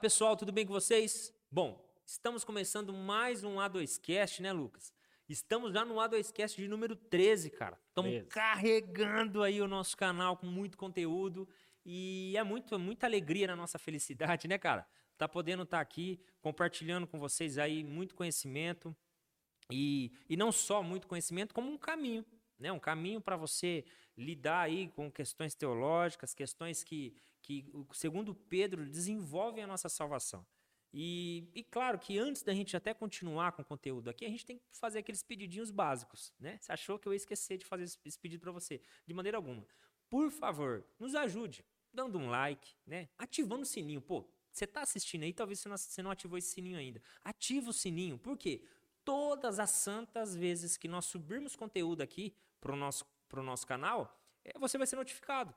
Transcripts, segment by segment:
Pessoal, tudo bem com vocês? Bom, estamos começando mais um A2Cast, né, Lucas? Estamos já no A2Cast de número 13, cara. Estamos 13. carregando aí o nosso canal com muito conteúdo e é muito, muita alegria na nossa felicidade, né, cara? Tá podendo estar aqui compartilhando com vocês aí muito conhecimento e, e não só muito conhecimento, como um caminho, né? Um caminho para você lidar aí com questões teológicas, questões que, que, o- segundo Pedro, desenvolvem a nossa salvação. E, e claro que antes da gente até continuar com o conteúdo aqui, a gente tem que fazer aqueles pedidinhos básicos, né? Você achou que eu ia esquecer de fazer esse pedido para você? De maneira alguma. Por favor, nos ajude, dando um like, né? Ativando o sininho. Pô, você tá assistindo aí, talvez você não, você não ativou esse sininho ainda. Ativa o sininho, por quê? Todas as santas vezes que nós subirmos conteúdo aqui pro nosso, pro nosso canal, eh, você vai ser notificado.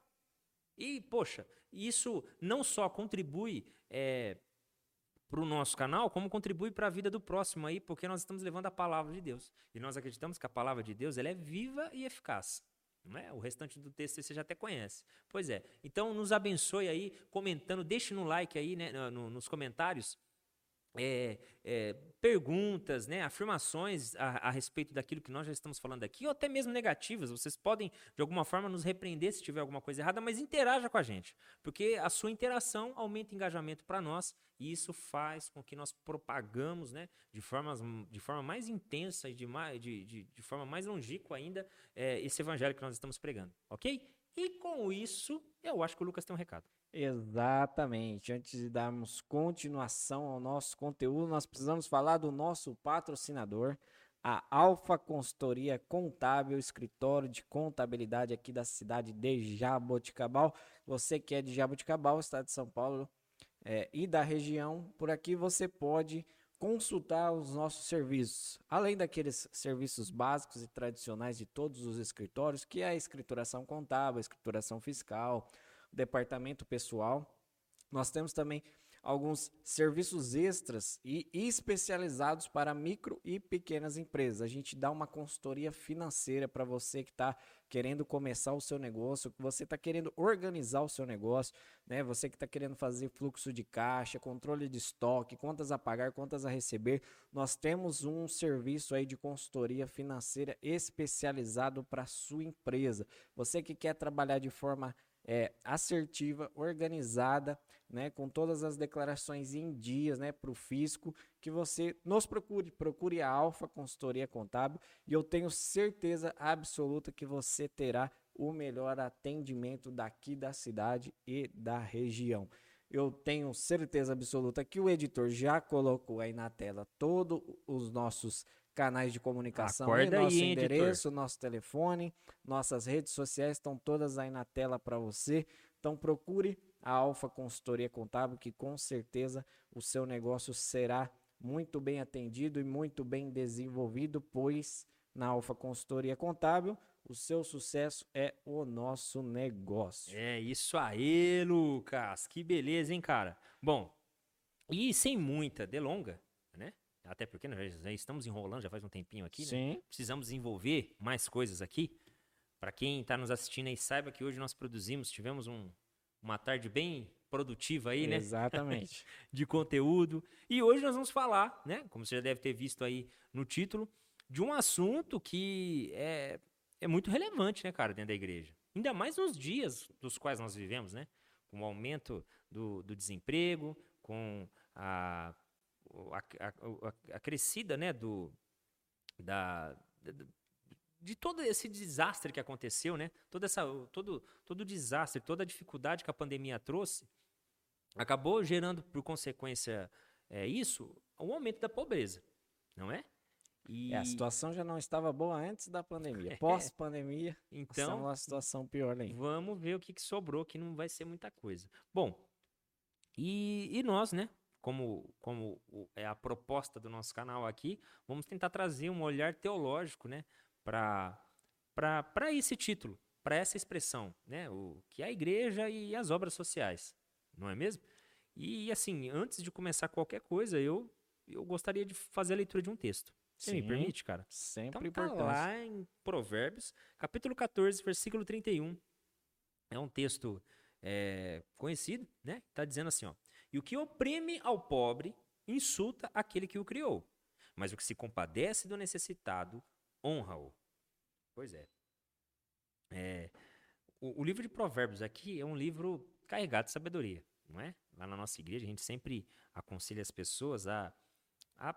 E, poxa, isso não só contribui é, para o nosso canal, como contribui para a vida do próximo aí, porque nós estamos levando a palavra de Deus. E nós acreditamos que a palavra de Deus ela é viva e eficaz. Não é? O restante do texto você já até conhece. Pois é. Então, nos abençoe aí, comentando, deixe no like aí, né, no- nos comentários, é, é, perguntas, né, afirmações a, a respeito daquilo que nós já estamos falando aqui, ou até mesmo negativas. Vocês podem, de alguma forma, nos repreender se tiver alguma coisa errada, mas interaja com a gente, porque a sua interação aumenta engajamento para nós e isso faz com que nós propagamos né, de, formas, de forma mais intensa e de, de, de, de forma mais longínqua ainda é, esse evangelho que nós estamos pregando, ok? E com isso, eu acho que o Lucas tem um recado. Exatamente. Antes de darmos continuação ao nosso conteúdo, nós precisamos falar do nosso patrocinador, a Alfa Consultoria Contábil, escritório de contabilidade aqui da cidade de Jaboticabal. Você que é de Jaboticabal, estado de São Paulo, é, e da região, por aqui você pode consultar os nossos serviços, além daqueles serviços básicos e tradicionais de todos os escritórios, que é a escrituração contábil, a escrituração fiscal, departamento pessoal. Nós temos também alguns serviços extras e especializados para micro e pequenas empresas. A gente dá uma consultoria financeira para você que está querendo começar o seu negócio, que você está querendo organizar o seu negócio, né? Você que está querendo fazer fluxo de caixa, controle de estoque, contas a pagar, contas a receber. Nós temos um serviço aí de consultoria financeira especializado para sua empresa. Você que quer trabalhar de forma é, assertiva, organizada, né, com todas as declarações em dias, né, para o fisco, que você nos procure, procure a Alfa Consultoria Contábil e eu tenho certeza absoluta que você terá o melhor atendimento daqui da cidade e da região. Eu tenho certeza absoluta que o editor já colocou aí na tela todos os nossos canais de comunicação, Acorda e nosso aí, hein, editor. endereço, nosso telefone, nossas redes sociais estão todas aí na tela para você. Então procure a Alfa Consultoria Contábil, que com certeza o seu negócio será muito bem atendido e muito bem desenvolvido, pois na Alfa Consultoria Contábil o seu sucesso é o nosso negócio. É isso aí, Lucas. Que beleza, hein, cara? Bom, e sem muita delonga, né? Até porque nós já estamos enrolando já faz um tempinho aqui, né? Sim. Precisamos desenvolver mais coisas aqui. Para quem está nos assistindo aí, saiba que hoje nós produzimos, tivemos um- uma tarde bem produtiva aí, né? Exatamente. de conteúdo. E hoje nós vamos falar, né? Como você já deve ter visto aí no título, de um assunto que é, é muito relevante, né, cara, dentro da igreja. Ainda mais nos dias dos quais nós vivemos, né? Com o aumento do, do desemprego, com a, a, a- a- crescida, né, do, da, da- de todo esse desastre que aconteceu, né? Todo, essa, todo, todo o desastre, toda a dificuldade que a pandemia trouxe, acabou gerando por consequência é, isso um aumento da pobreza, não é? E É, a situação já não estava boa antes da pandemia. Pós-pandemia, Então- numa situação pior ainda. vamos ver o que, que sobrou, que não vai ser muita coisa. Bom, e, e nós, né? Como, como é a proposta do nosso canal aqui, vamos tentar trazer um olhar teológico, né? Para esse título, para essa expressão, né? O que é a igreja e as obras sociais, não é mesmo? E assim, antes de começar qualquer coisa, eu, eu gostaria de fazer a leitura de um texto. Você me Sim. permite, cara? Sempre Então tá lá em Provérbios, capítulo 14, versículo 31. É um texto é, conhecido, né? Tá dizendo assim, ó. E o que oprime ao pobre insulta aquele que o criou. Mas o que se compadece do necessitado honra-o. Pois é. é o, o, livro de Provérbios aqui é um livro carregado de sabedoria, não é? Lá na nossa igreja, a gente sempre aconselha as pessoas a, a,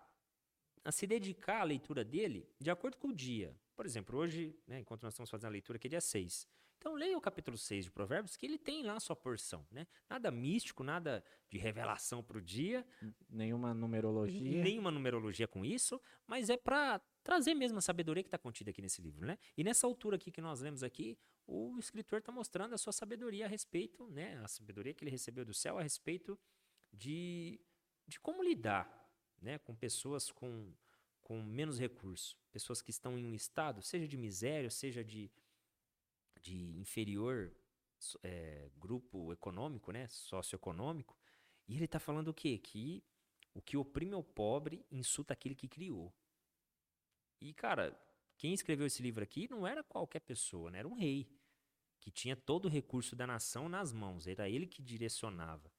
a se dedicar à leitura dele de acordo com o dia. Por exemplo, hoje, né, enquanto nós estamos fazendo a leitura, que é dia 6. Então leia o capítulo 6 de Provérbios, que ele tem lá a sua porção, né? Nada místico, nada de revelação para o dia. Nenhuma numerologia. Nenhuma numerologia com isso, mas é para trazer mesmo a sabedoria que está contida aqui nesse livro, né? E nessa altura aqui que nós lemos aqui, o escritor está mostrando a sua sabedoria a respeito, né? A sabedoria que ele recebeu do céu a respeito de, de como lidar, né? Com pessoas com, com menos recursos, pessoas que estão em um estado, seja de miséria, seja de de inferior é, grupo econômico, né, socioeconômico, e ele está falando o quê? Que o que oprime o pobre insulta aquele que criou. E, cara, quem escreveu esse livro aqui não era qualquer pessoa, né? era um rei, que tinha todo o recurso da nação nas mãos, era ele que direcionava.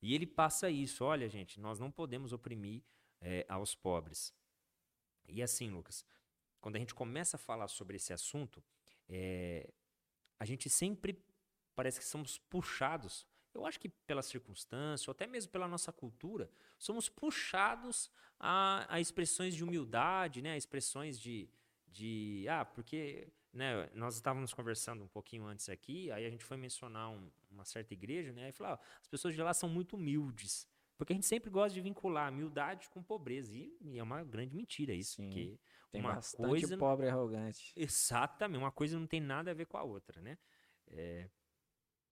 E ele passa isso, olha, gente, nós não podemos oprimir é, aos pobres. E assim, Lucas, quando a gente começa a falar sobre esse assunto, é, a gente sempre parece que somos puxados. Eu acho que pela circunstância, ou até mesmo pela nossa cultura, somos puxados a, a expressões de humildade, né? a expressões de, de. Ah, porque né, nós estávamos conversando um pouquinho antes aqui, aí a gente foi mencionar um, uma certa igreja, né? E falou: ah, as pessoas de lá são muito humildes. Porque a gente sempre gosta de vincular humildade com pobreza. E, e é uma grande mentira isso. Sim. Porque tem uma bastante coisa pobre e arrogante. Exatamente, uma coisa não tem nada a ver com a outra, né? É...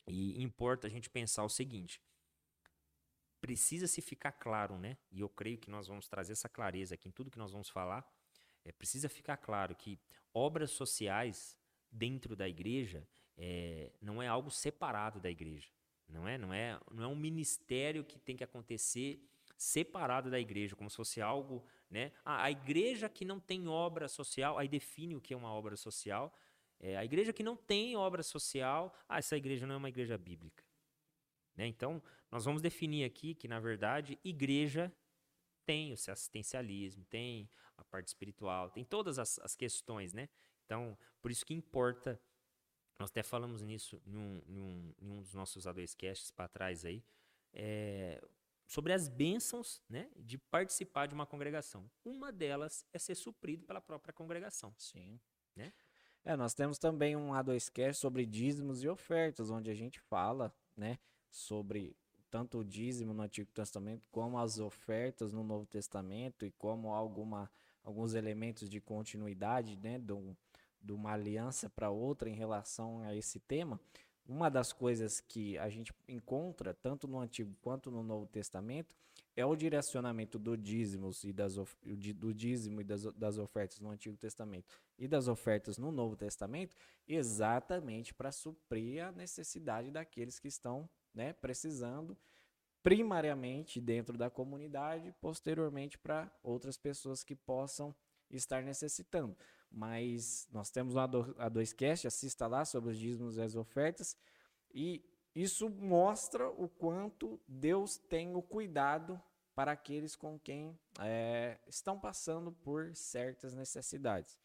E importa a gente pensar o seguinte: precisa se ficar claro, né? E eu creio que nós vamos trazer essa clareza aqui em tudo que nós vamos falar. É, precisa ficar claro que obras sociais dentro da igreja é, não é algo separado da igreja, não é? Não é, não é um ministério que tem que acontecer separado da igreja, como se fosse algo né? A igreja que não tem obra social, aí define o que é uma obra social. É, a igreja que não tem obra social, ah, essa igreja não é uma igreja bíblica. Né? Então, nós vamos definir aqui que, na verdade, igreja tem o seu assistencialismo, tem a parte espiritual, tem todas as, as questões, né? Então, por isso que importa, nós até falamos nisso em um, em um, dos nossos A2Casts para trás aí, é, sobre as bênçãos né, de participar de uma congregação. Uma delas é ser suprido pela própria congregação. Sim. Né? É, nós temos também um A2Cast sobre dízimos e ofertas, onde a gente fala né, sobre tanto o dízimo no Antigo Testamento como as ofertas no Novo Testamento e como alguma, alguns elementos de continuidade né, de, um, de uma aliança para outra em relação a esse tema. Uma das coisas que a gente encontra, tanto no Antigo quanto no Novo Testamento, é o direcionamento do dízimos e das, do dízimo e das, das ofertas no Antigo Testamento e das ofertas no Novo Testamento, exatamente para suprir a necessidade daqueles que estão né, precisando, primariamente dentro da comunidade, posteriormente para outras pessoas que possam estar necessitando mas nós temos a A2 Cast, assista lá sobre os dízimos e as ofertas, e isso mostra o quanto Deus tem o cuidado para aqueles com quem é, estão passando por certas necessidades.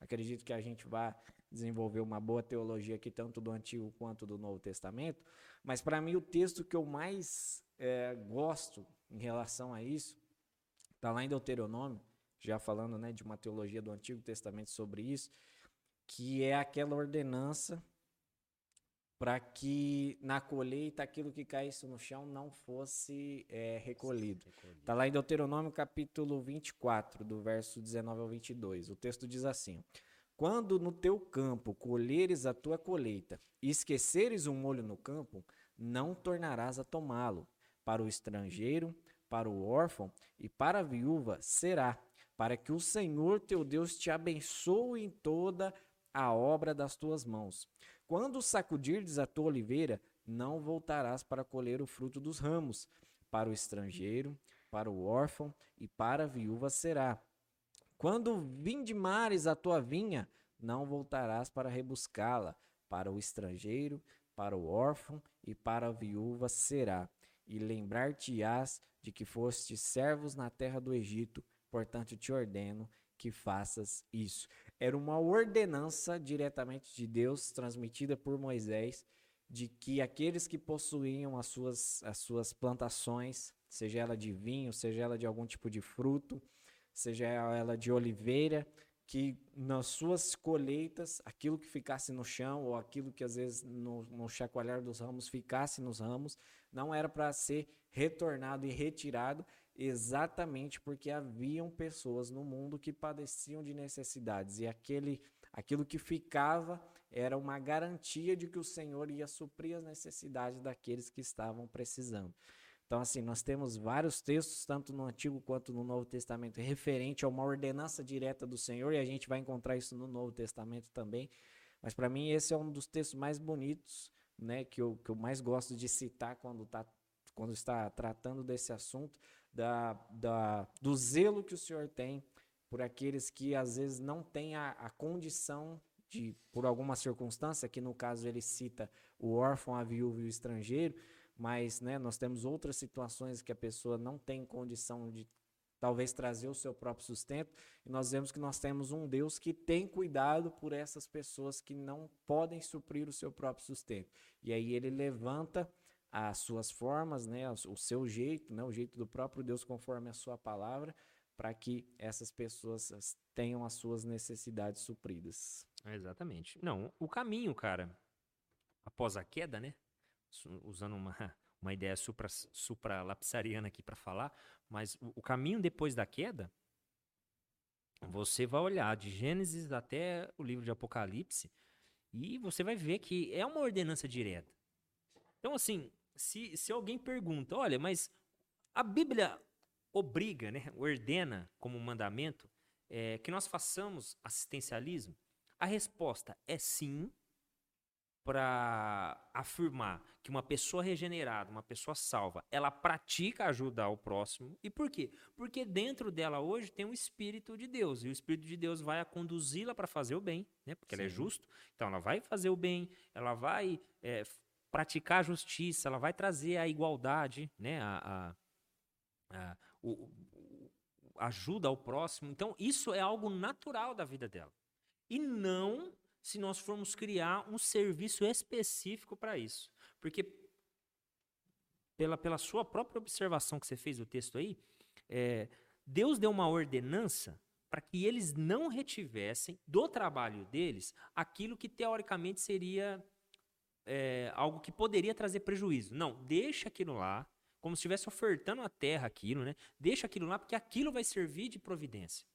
Acredito que a gente vai desenvolver uma boa teologia aqui, tanto do Antigo quanto do Novo Testamento, mas para mim o texto que eu mais é, gosto em relação a isso está lá em Deuteronômio, já falando né, de uma teologia do Antigo Testamento sobre isso, que é aquela ordenança para que na colheita aquilo que caísse no chão não fosse é, recolhido. Está lá em Deuteronômio capítulo 24, do verso 19 ao 22. O texto diz assim: Quando no teu campo colheres a tua colheita e esqueceres um molho no campo, não tornarás a tomá-lo. Para o estrangeiro, para o órfão e para a viúva será, para que o Senhor teu Deus te abençoe em toda a obra das tuas mãos. Quando sacudirdes a tua oliveira, não voltarás para colher o fruto dos ramos. Para o estrangeiro, para o órfão e para a viúva será. Quando vindimares a tua vinha, não voltarás para rebuscá-la. Para o estrangeiro, para o órfão e para a viúva será. e lembrar-te-ás de que foste servos na terra do Egito, portanto te ordeno que faças isso. Era uma ordenança diretamente de Deus, transmitida por Moisés, de que aqueles que possuíam as suas, as suas plantações, seja ela de vinho, seja ela de algum tipo de fruto, seja ela de oliveira, que nas suas colheitas, aquilo que ficasse no chão, ou aquilo que às vezes no, no chacoalhar dos ramos ficasse nos ramos, não era para ser retornado e retirado, exatamente porque haviam pessoas no mundo que padeciam de necessidades, e aquele, aquilo que ficava era uma garantia de que o Senhor ia suprir as necessidades daqueles que estavam precisando. Então, assim, nós temos vários textos, tanto no Antigo quanto no Novo Testamento, referente a uma ordenança direta do Senhor, e a gente vai encontrar isso no Novo Testamento também. Mas, para mim, esse é um dos textos mais bonitos, né, que eu, que eu mais gosto de citar quando, tá, quando está tratando desse assunto, da, da, do zelo que o Senhor tem por aqueles que, às vezes, não têm a, a condição de, por alguma circunstância, que no caso ele cita o órfão, a viúva e o estrangeiro, mas né, nós temos outras situações que a pessoa não tem condição de talvez trazer o seu próprio sustento, e nós vemos que nós temos um Deus que tem cuidado por essas pessoas que não podem suprir o seu próprio sustento. E aí ele levanta as suas formas, né, o seu jeito, né, o jeito do próprio Deus conforme a sua palavra, para que essas pessoas tenham as suas necessidades supridas. Exatamente. Não, o caminho, cara, após a queda, né? usando uma, uma ideia supra, supralapsariana aqui para falar, mas o, o caminho depois da queda, você vai olhar de Gênesis até o livro de Apocalipse e você vai ver que é uma ordenança direta. Então, assim, se, se alguém pergunta, olha, mas a Bíblia obriga, né, ordena como mandamento é, que nós façamos assistencialismo, a resposta é sim, para afirmar que uma pessoa regenerada, uma pessoa salva, ela pratica ajudar o próximo. E por quê? Porque dentro dela hoje tem o Espírito de Deus. E o Espírito de Deus vai a conduzi-la para fazer o bem, né? porque Sim. ela é justo. Então ela vai fazer o bem, ela vai é, praticar a justiça, ela vai trazer a igualdade, né? a, a, a o, ajuda ao próximo. Então isso é algo natural da vida dela. E não se nós formos criar um serviço específico para isso. Porque, pela, pela sua própria observação que você fez do texto aí, é, Deus deu uma ordenança para que eles não retivessem do trabalho deles aquilo que teoricamente seria é, algo que poderia trazer prejuízo. Não, deixa aquilo lá, como se estivesse ofertando a terra aquilo, né? Deixa aquilo lá, porque aquilo vai servir de providência.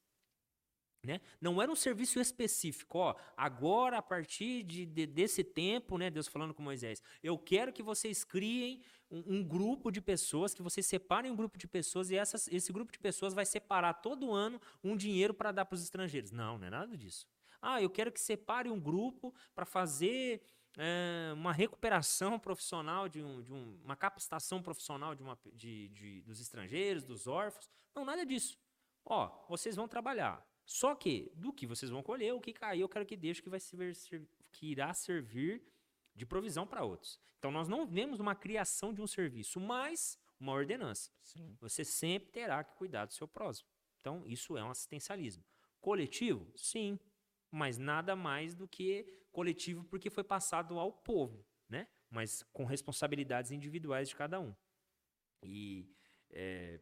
Né? Não era um serviço específico, ó, agora a partir de, de, desse tempo, né, Deus falando com Moisés, eu quero que vocês criem um, um grupo de pessoas, que vocês separem um grupo de pessoas e essas, esse grupo de pessoas vai separar todo ano um dinheiro para dar para os estrangeiros. Não, não é nada disso. Ah, eu quero que separe um grupo para fazer é, uma recuperação profissional, de, um, de um, uma capacitação profissional de uma, de, de, dos estrangeiros, dos órfãos. Não, nada disso. Ó, vocês vão trabalhar só que, do que vocês vão colher, o que cair, eu quero que deixe que, vai ser, que irá servir de provisão para outros. Então, nós não vemos uma criação de um serviço, mas uma ordenança. Sim. Você sempre terá que cuidar do seu próximo. Então, isso é um assistencialismo. Coletivo? Sim, mas nada mais do que coletivo porque foi passado ao povo, né? Mas com responsabilidades individuais de cada um. E é,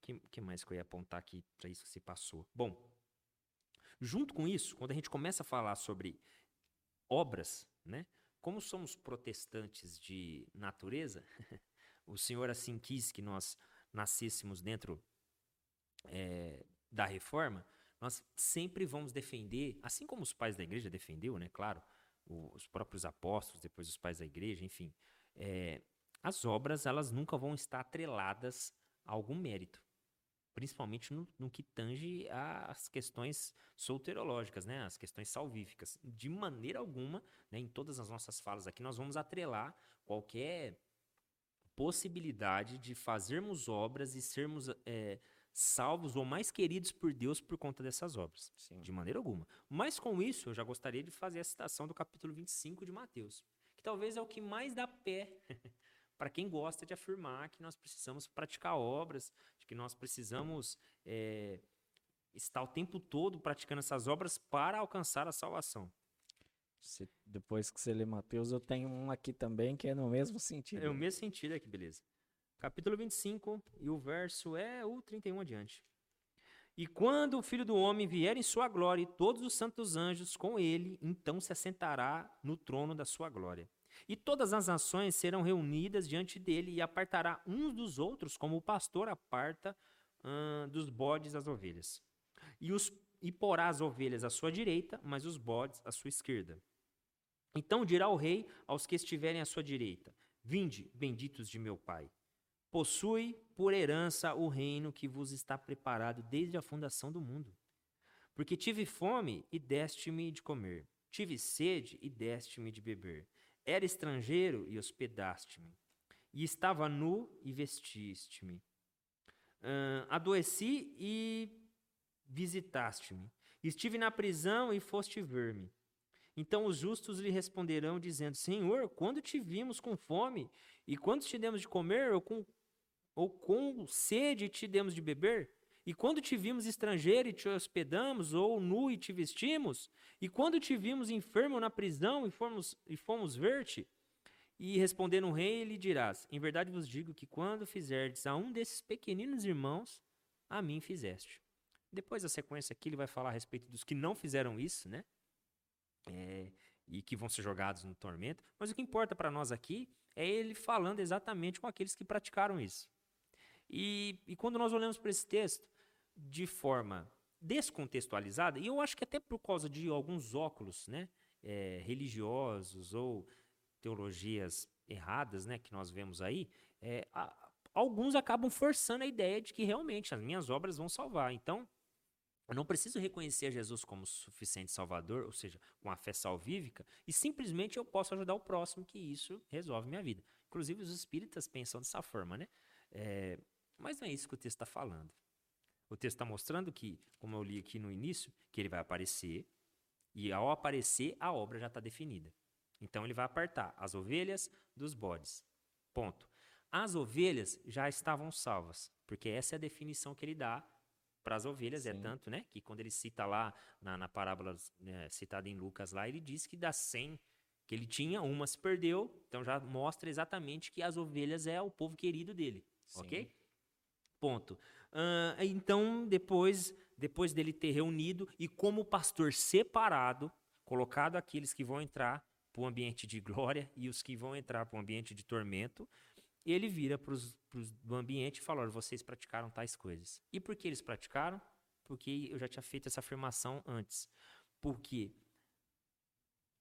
que, que mais que eu ia apontar aqui para isso que se passou? Bom, Junto com isso, quando a gente começa a falar sobre obras, né? Como somos protestantes de natureza, o Senhor assim quis que nós nascêssemos dentro é, da reforma, nós sempre vamos defender, assim como os pais da igreja defendeu, né? Claro, os próprios apóstolos, depois os pais da igreja, enfim, é, as obras elas nunca vão estar atreladas a algum mérito principalmente no, no que tange às questões solterológicas, né, as questões salvíficas. De maneira alguma, né, em todas as nossas falas aqui, nós vamos atrelar qualquer possibilidade de fazermos obras e sermos é, salvos ou mais queridos por Deus por conta dessas obras. Sim. De maneira alguma. Mas com isso, eu já gostaria de fazer a citação do capítulo 25 de Mateus, que talvez é o que mais dá pé para quem gosta de afirmar que nós precisamos praticar obras, de que nós precisamos é, estar o tempo todo praticando essas obras para alcançar a salvação. Se, depois que você lê Mateus, eu tenho um aqui também que é no mesmo sentido. É o mesmo sentido, é que beleza. Capítulo 25, e o verso é o 31 adiante. E quando o Filho do Homem vier em sua glória e todos os santos anjos com ele, então se assentará no trono da sua glória. E todas as nações serão reunidas diante dele e apartará uns dos outros, como o pastor aparta dos bodes as ovelhas. E, os, e porá as ovelhas à sua direita, mas os bodes à sua esquerda. Então dirá o rei aos que estiverem à sua direita: Vinde, benditos de meu Pai. Possui por herança o reino que vos está preparado desde a fundação do mundo. Porque tive fome e deste-me de comer, tive sede e deste-me de beber. Era estrangeiro e hospedaste-me, e estava nu e vestiste-me. Uh, adoeci e visitaste-me. Estive na prisão e foste ver-me. Então os justos lhe responderão, dizendo: Senhor, quando te vimos com fome, e quando te demos de comer, ou com, ou com sede te demos de beber? E quando te vimos estrangeiro e te hospedamos, ou nu e te vestimos? E quando te vimos enfermo na prisão e fomos, e fomos ver-te? E respondendo o rei, lhe dirás: Em verdade vos digo que quando fizerdes a um desses pequeninos irmãos, a mim fizeste. Depois a sequência aqui ele vai falar a respeito dos que não fizeram isso, né? é, e que vão ser jogados no tormento. Mas o que importa para nós aqui é ele falando exatamente com aqueles que praticaram isso. E, e quando nós olhamos para esse texto de forma descontextualizada, e eu acho que até por causa de alguns óculos né, é, religiosos ou teologias erradas né, que nós vemos aí, é, a, alguns acabam forçando a ideia de que realmente as minhas obras vão salvar. Então, eu não preciso reconhecer Jesus como suficiente salvador, ou seja, com a fé salvífica, e simplesmente eu posso ajudar o próximo, que isso resolve minha vida. Inclusive, os espíritas pensam dessa forma, né? É, mas não é isso que o texto está falando. O texto está mostrando que, como eu li aqui no início, que ele vai aparecer, e ao aparecer, a obra já está definida. Então, ele vai apartar as ovelhas dos bodes. Ponto. As ovelhas já estavam salvas, porque essa é a definição que ele dá para as ovelhas. É Sim. É tanto, né? Que quando ele cita lá na, na parábola né, citada em Lucas lá, ele diz que das 100 que ele tinha, uma se perdeu. Então já mostra exatamente que as ovelhas é o povo querido dele. Sim. Ok? Ponto. Uh, então, depois, depois dele ter reunido e como pastor separado, colocado aqueles que vão entrar para o ambiente de glória e os que vão entrar para o ambiente de tormento, ele vira para os do ambiente e fala: Olha, vocês praticaram tais coisas. E por que eles praticaram? Porque eu já tinha feito essa afirmação antes. Porque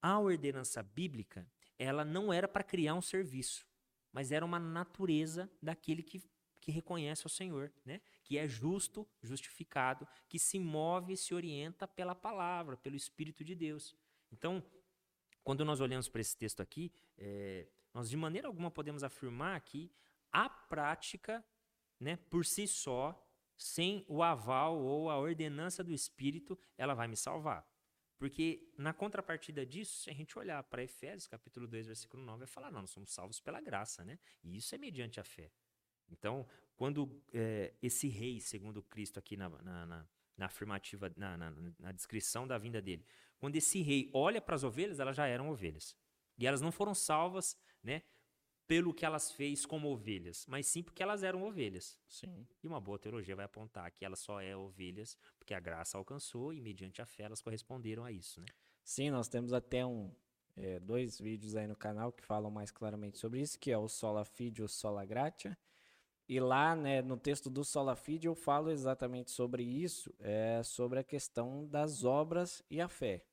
a ordenança bíblica, ela não era para criar um serviço, mas era uma natureza daquele que, que reconhece o Senhor, né? que é justo, justificado, que se move e se orienta pela palavra, pelo Espírito de Deus. Então, quando nós olhamos para esse texto aqui, é, nós de maneira alguma podemos afirmar que a prática, né, por si só, sem o aval ou a ordenança do Espírito, ela vai me salvar. Porque na contrapartida disso, se a gente olhar para Efésios capítulo 2, versículo 9, vai falar, não, nós somos salvos pela graça, né? E isso é mediante a fé. Então, quando é, esse rei, segundo Cristo aqui na, na, na, na afirmativa, na, na, descrição da vinda dele, quando esse rei olha para as ovelhas, elas já eram ovelhas. E elas não foram salvas né, pelo que elas fez como ovelhas, mas sim porque elas eram ovelhas. Sim. E uma boa teologia vai apontar que ela só é ovelhas porque a graça alcançou e mediante a fé elas corresponderam a isso, né? Sim, nós temos até um é, dois vídeos aí no canal que falam mais claramente sobre isso, que é o Sola Fide e o Sola Gratia. E lá, né, no texto do Sola Fide eu falo exatamente sobre isso, é, sobre a questão das obras e a fé.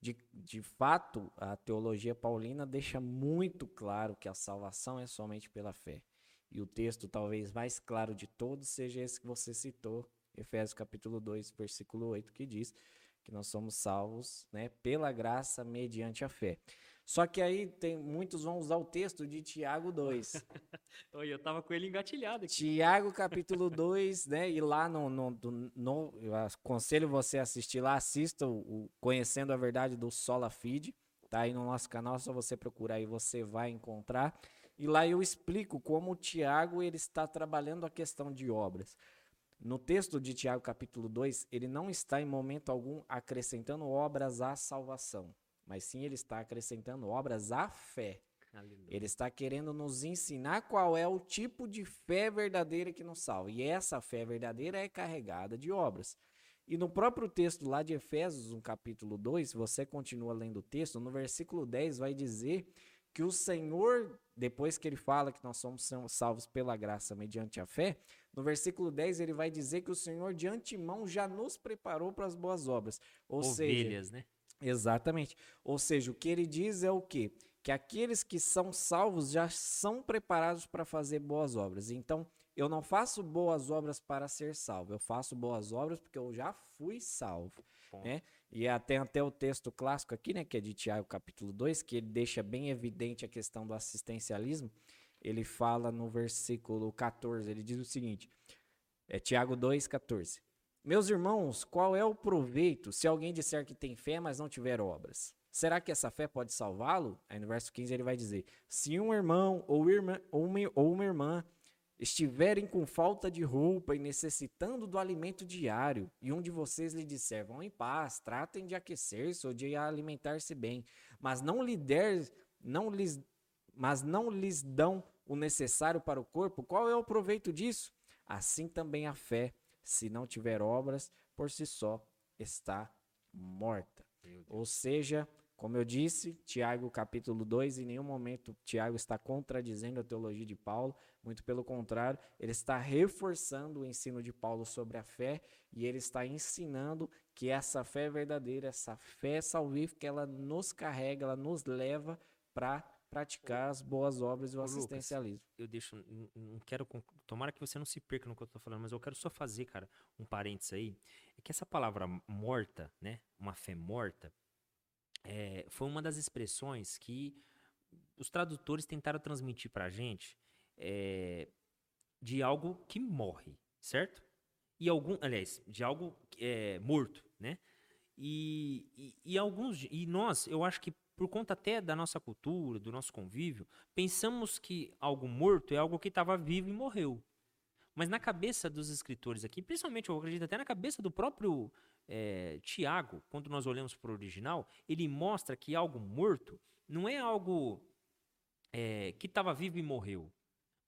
De, de fato, a teologia paulina deixa muito claro que a salvação é somente pela fé. E o texto talvez mais claro de todos seja esse que você citou, Efésios capítulo 2, versículo 8, que diz que nós somos salvos, né, pela graça mediante a fé. Só que aí tem muitos vão usar o texto de Tiago 2. Oi, eu tava com ele engatilhado aqui. Tiago capítulo 2, né? E lá no, no, no, no, eu aconselho você a assistir lá, assista o, o Conhecendo a Verdade do Sola Feed. Tá aí no nosso canal, só você procurar aí você vai encontrar. E lá eu explico como o Tiago ele está trabalhando a questão de obras. No texto de Tiago, capítulo 2, ele não está em momento algum acrescentando obras à salvação, mas sim ele está acrescentando obras à fé. Aleluia. Ele está querendo nos ensinar qual é o tipo de fé verdadeira que nos salva. E essa fé verdadeira é carregada de obras. E no próprio texto lá de Efésios, no capítulo 2, você continua lendo o texto, no versículo 10 vai dizer que o Senhor, depois que ele fala que nós somos salvos pela graça mediante a fé, no versículo 10 ele vai dizer que o Senhor de antemão já nos preparou para as boas obras. Ou Ovelhas, seja, né? Exatamente. Ou seja, o que ele diz é o quê? Que aqueles que são salvos já são preparados para fazer boas obras. Então, eu não faço boas obras para ser salvo, eu faço boas obras porque eu já fui salvo. Né? E até, até o texto clássico aqui, né, que é de Tiago capítulo 2, que ele deixa bem evidente a questão do assistencialismo. Ele fala no versículo 14, ele diz o seguinte: é Tiago 2, 14. Meus irmãos, qual é o proveito se alguém disser que tem fé, mas não tiver obras? Será que essa fé pode salvá-lo? Aí no verso 15 ele vai dizer: Se um irmão ou, irmã, ou, uma, ou uma irmã estiverem com falta de roupa e necessitando do alimento diário, e um de vocês lhe disser: Vão em paz, tratem de aquecer-se ou de alimentar-se bem, mas não lhe der, não lhes, mas não lhes dão o necessário para o corpo, qual é o proveito disso? Assim também a fé, se não tiver obras, por si só está morta. Ou seja, como eu disse, Tiago capítulo 2, em nenhum momento Tiago está contradizendo a teologia de Paulo, muito pelo contrário, ele está reforçando o ensino de Paulo sobre a fé e ele está ensinando que essa fé é verdadeira, essa fé salvífica, ela nos carrega, ela nos leva para praticar as boas obras e o Ô, assistencialismo. Lucas, eu deixo, não quero, tomara que você não se perca no que eu estou falando, mas eu quero só fazer, cara, um parênteses aí, é que essa palavra morta, né, uma fé morta, é, foi uma das expressões que os tradutores tentaram transmitir para a gente é, de algo que morre, certo? E algum, aliás, de algo é, morto, né? E, e, e, alguns e nós, eu acho que por conta até da nossa cultura, do nosso convívio, pensamos que algo morto é algo que estava vivo e morreu. Mas na cabeça dos escritores aqui, principalmente eu acredito até na cabeça do próprio é, Tiago, quando nós olhamos para o original, ele mostra que algo morto não é algo é, que estava vivo e morreu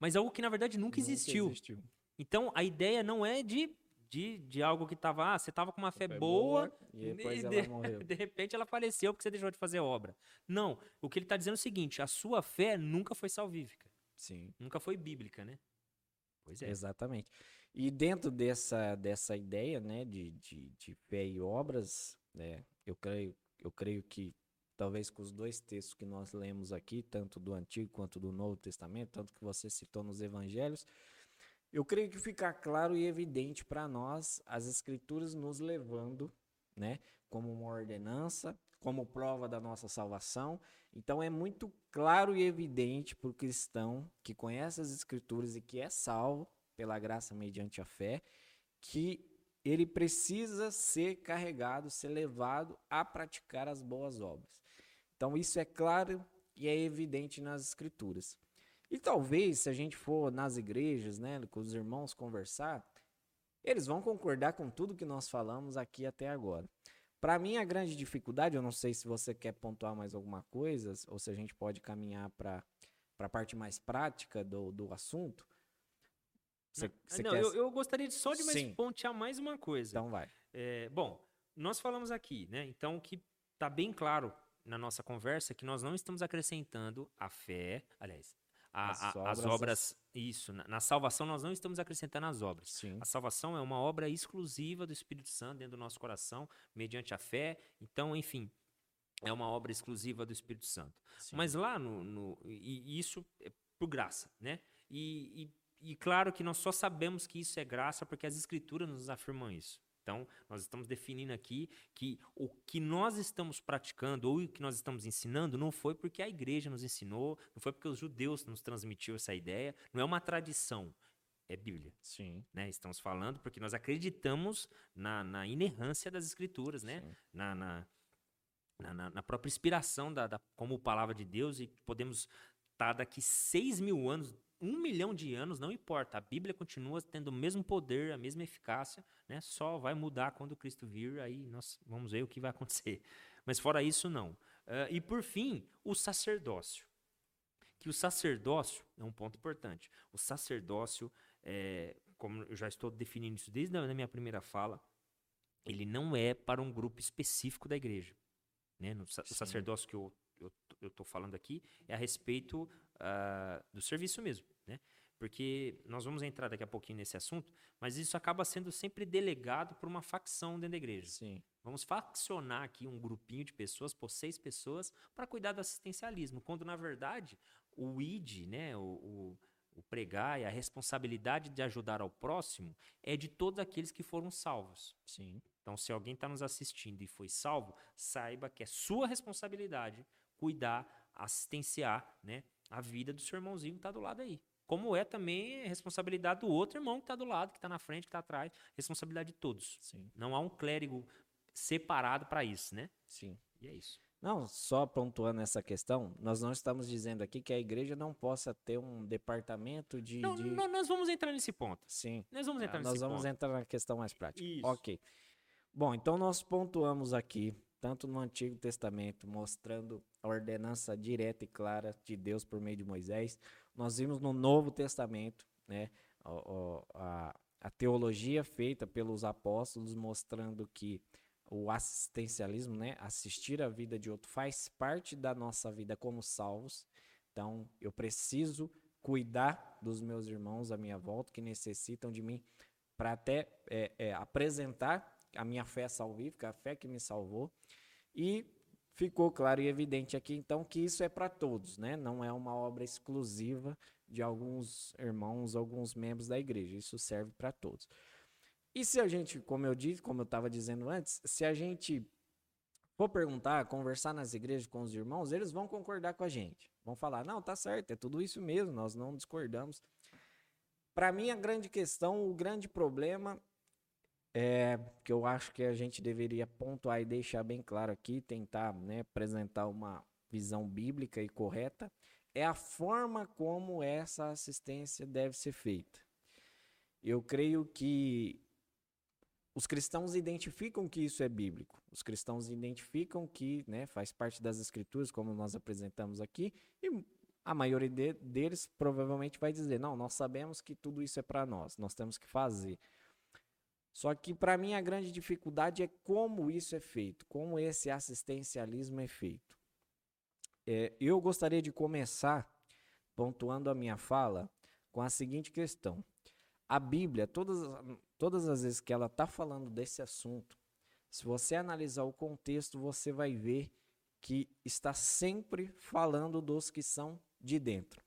mas algo que na verdade nunca, nunca existiu. existiu. Então a ideia não é de, de, de algo que estava, ah, você estava com uma fé, fé boa, boa, e depois e ela de, morreu. De repente ela faleceu porque você deixou de fazer obra. Não, o que ele está dizendo é o seguinte: a sua fé nunca foi salvífica. Sim. Nunca foi bíblica, né? Pois é. Exatamente. E dentro dessa, dessa ideia, né, de, de, de fé e obras, né, eu creio, eu creio que talvez com os dois textos que nós lemos aqui, tanto do Antigo quanto do Novo Testamento, tanto que você citou nos Evangelhos, eu creio que fica claro e evidente para nós as Escrituras nos levando, né, como uma ordenança, como prova da nossa salvação. Então é muito claro e evidente para o cristão que conhece as Escrituras e que é salvo pela graça mediante a fé, que ele precisa ser carregado, ser levado a praticar as boas obras. Então isso é claro e é evidente nas escrituras. E talvez se a gente for nas igrejas, né, com os irmãos conversar, eles vão concordar com tudo que nós falamos aqui até agora. Para mim a grande dificuldade, eu não sei se você quer pontuar mais alguma coisa ou se a gente pode caminhar para a parte mais prática do, do assunto. Você, não, não quer... eu, eu, gostaria só de mais pontear mais uma coisa. Então vai. É, bom, nós falamos aqui, né? Então que está bem claro na nossa conversa que nós não estamos acrescentando a fé, aliás, a, as, a, obras, as obras, isso, na, na, salvação nós não estamos acrescentando as obras. Sim. A salvação é uma obra exclusiva do Espírito Santo dentro do nosso coração, mediante a fé. Então, enfim, é uma obra exclusiva do Espírito Santo. Sim. Mas lá no, no e, isso é por graça, né? E, e, e claro que nós só sabemos que isso é graça porque as Escrituras nos afirmam isso. Então, nós estamos definindo aqui que o que nós estamos praticando ou o que nós estamos ensinando não foi porque a igreja nos ensinou, não foi porque os judeus nos transmitiu essa ideia, não é uma tradição, é Bíblia. Sim. Né? Estamos falando porque nós acreditamos na, na inerrância das escrituras, né? Na, na, na, na, própria inspiração da, da, como palavra de Deus e podemos tá daqui 6 mil anos, um milhão de anos, não importa. A Bíblia continua tendo o mesmo poder, a mesma eficácia, né? Só vai mudar quando Cristo vir, aí nós vamos ver o que vai acontecer. Mas fora isso, não. Uh, e por fim, o sacerdócio. Que o sacerdócio é um ponto importante. O sacerdócio, é, como eu já estou definindo isso desde a minha primeira fala, ele não é para um grupo específico da igreja. Né? No, o sacerdócio que eu estou falando aqui é a respeito uh, do serviço mesmo. Né? Porque nós vamos entrar daqui a pouquinho nesse assunto, mas isso acaba sendo sempre delegado por uma facção dentro da igreja. Sim. Vamos faccionar aqui um grupinho de pessoas, por seis pessoas, para cuidar do assistencialismo, quando na verdade o ID, né, o, o, o pregar e a responsabilidade de ajudar ao próximo é de todos aqueles que foram salvos. Sim. Então, se alguém está nos assistindo e foi salvo, saiba que é sua responsabilidade cuidar, assistenciar, né, a vida do seu irmãozinho que está do lado aí. Como é também responsabilidade do outro irmão que está do lado, que está na frente, que está atrás, responsabilidade de todos. Sim. Não há um clérigo separado para isso, né? Sim. E é isso. Não, só pontuando essa questão, nós não estamos dizendo aqui que a igreja não possa ter um departamento de. Não, de... não nós vamos entrar nesse ponto. Sim. Nós vamos entrar ah, nesse Nós vamos ponto. entrar na questão mais prática. Isso. Ok. Bom, então nós pontuamos aqui, tanto no Antigo Testamento, mostrando a ordenança direta e clara de Deus por meio de Moisés. Nós vimos no Novo Testamento, né, a, a, a teologia feita pelos apóstolos mostrando que o assistencialismo, né, assistir a vida de outro faz parte da nossa vida como salvos. Então, eu preciso cuidar dos meus irmãos à minha volta que necessitam de mim para até é, é, apresentar a minha fé salvífica, a fé que me salvou. E ficou claro e evidente aqui, então, que isso é para todos, né? Não é uma obra exclusiva de alguns irmãos, alguns membros da igreja. Isso serve para todos. E se a gente, como eu disse, como eu estava dizendo antes, se a gente for perguntar, conversar nas igrejas com os irmãos, eles vão concordar com a gente. Vão falar: não, tá certo, é tudo isso mesmo, nós não discordamos. Para mim, a grande questão, o grande problema é que eu acho que a gente deveria pontuar e deixar bem claro aqui, tentar né, apresentar uma visão bíblica e correta, é a forma como essa assistência deve ser feita. Eu creio que os cristãos identificam que isso é bíblico. Os cristãos identificam que né, faz parte das escrituras, como nós apresentamos aqui, e a maioria de, deles provavelmente vai dizer: não, nós sabemos que tudo isso é para nós, nós temos que fazer. Só que para mim a grande dificuldade é como isso é feito, como esse assistencialismo é feito. É, eu gostaria de começar pontuando a minha fala com a seguinte questão. A Bíblia, todas, todas as vezes que ela está falando desse assunto, se você analisar o contexto, você vai ver que está sempre falando dos que são de dentro.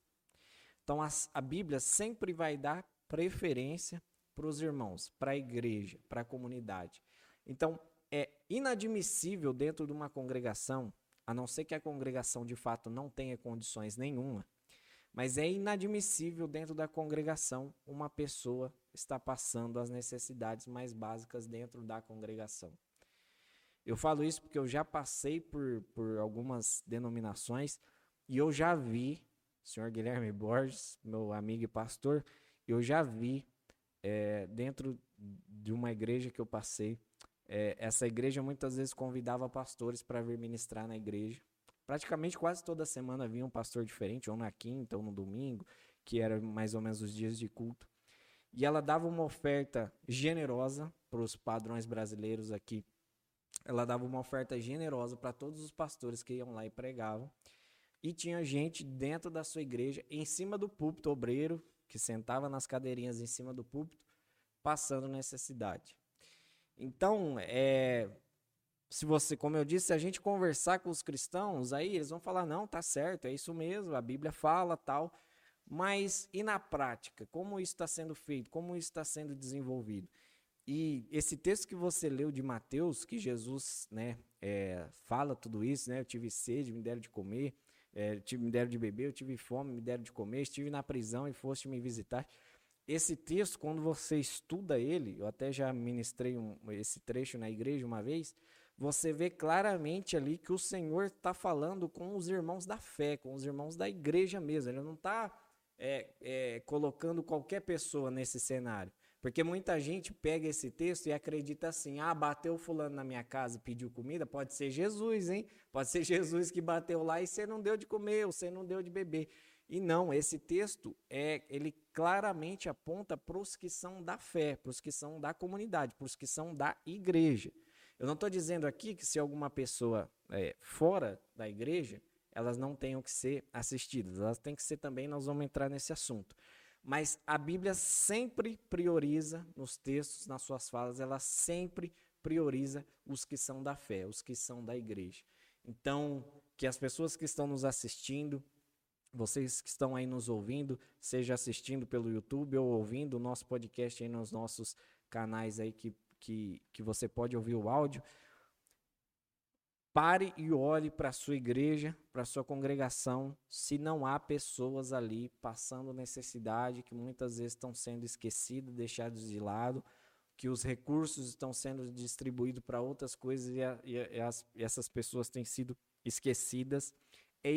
Então a, a Bíblia sempre vai dar preferência para os irmãos, para a igreja, para a comunidade. Então é inadmissível dentro de uma congregação, a não ser que a congregação de fato não tenha condições nenhuma, mas é inadmissível dentro da congregação uma pessoa estar passando as necessidades mais básicas dentro da congregação. Eu falo isso porque eu já passei por, por algumas denominações e eu já vi, senhor Guilherme Borges, meu amigo e pastor, eu já vi é, dentro de uma igreja que eu passei, é, essa igreja muitas vezes convidava pastores para vir ministrar na igreja praticamente quase toda semana vinha um pastor diferente, ou na quinta, ou no domingo, que era mais ou menos os dias de culto. E ela dava uma oferta generosa para os padrões brasileiros aqui. Ela dava uma oferta generosa para todos os pastores que iam lá e pregavam. E tinha gente dentro da sua igreja, em cima do púlpito, obreiro, que sentava nas cadeirinhas em cima do púlpito, passando necessidade. Então, é, se você, como eu disse, se a gente conversar com os cristãos, aí eles vão falar: não, tá certo, é isso mesmo, a Bíblia fala tal. Mas e na prática? Como isso está sendo feito? Como isso está sendo desenvolvido? E esse texto que você leu de Mateus, que Jesus né, é, fala tudo isso, né? Eu tive sede, me deram de comer, é, me deram de beber, eu tive fome, me deram de comer, estive na prisão e foste me visitar. Esse texto, quando você estuda ele, eu até já ministrei um, esse trecho na igreja uma vez, você vê claramente ali que o Senhor está falando com os irmãos da fé, com os irmãos da igreja mesmo. Ele não está é, é, colocando qualquer pessoa nesse cenário. Porque muita gente pega esse texto e acredita assim: ah, bateu fulano na minha casa, pediu comida, pode ser Jesus, hein? Pode ser Jesus que bateu lá e você não deu de comer, você não deu de beber. E não, esse texto é ele claramente aponta para os que são da fé, para os que são da comunidade, para os que são da igreja. Eu não estou dizendo aqui que se alguma pessoa é, fora da igreja, elas não tenham que ser assistidas, elas têm que ser também, nós vamos entrar nesse assunto. Mas a Bíblia sempre prioriza nos textos, nas suas falas, ela sempre prioriza os que são da fé, os que são da igreja. Então, que as pessoas que estão nos assistindo, vocês que estão aí nos ouvindo, seja assistindo pelo YouTube ou ouvindo o nosso podcast aí nos nossos canais aí que, que, que você pode ouvir o áudio. Pare e olhe para a sua igreja, para a sua congregação, se não há pessoas ali passando necessidade, que muitas vezes estão sendo esquecidas, deixadas de lado, que os recursos estão sendo distribuídos para outras coisas e, a, e, as, e essas pessoas têm sido esquecidas. É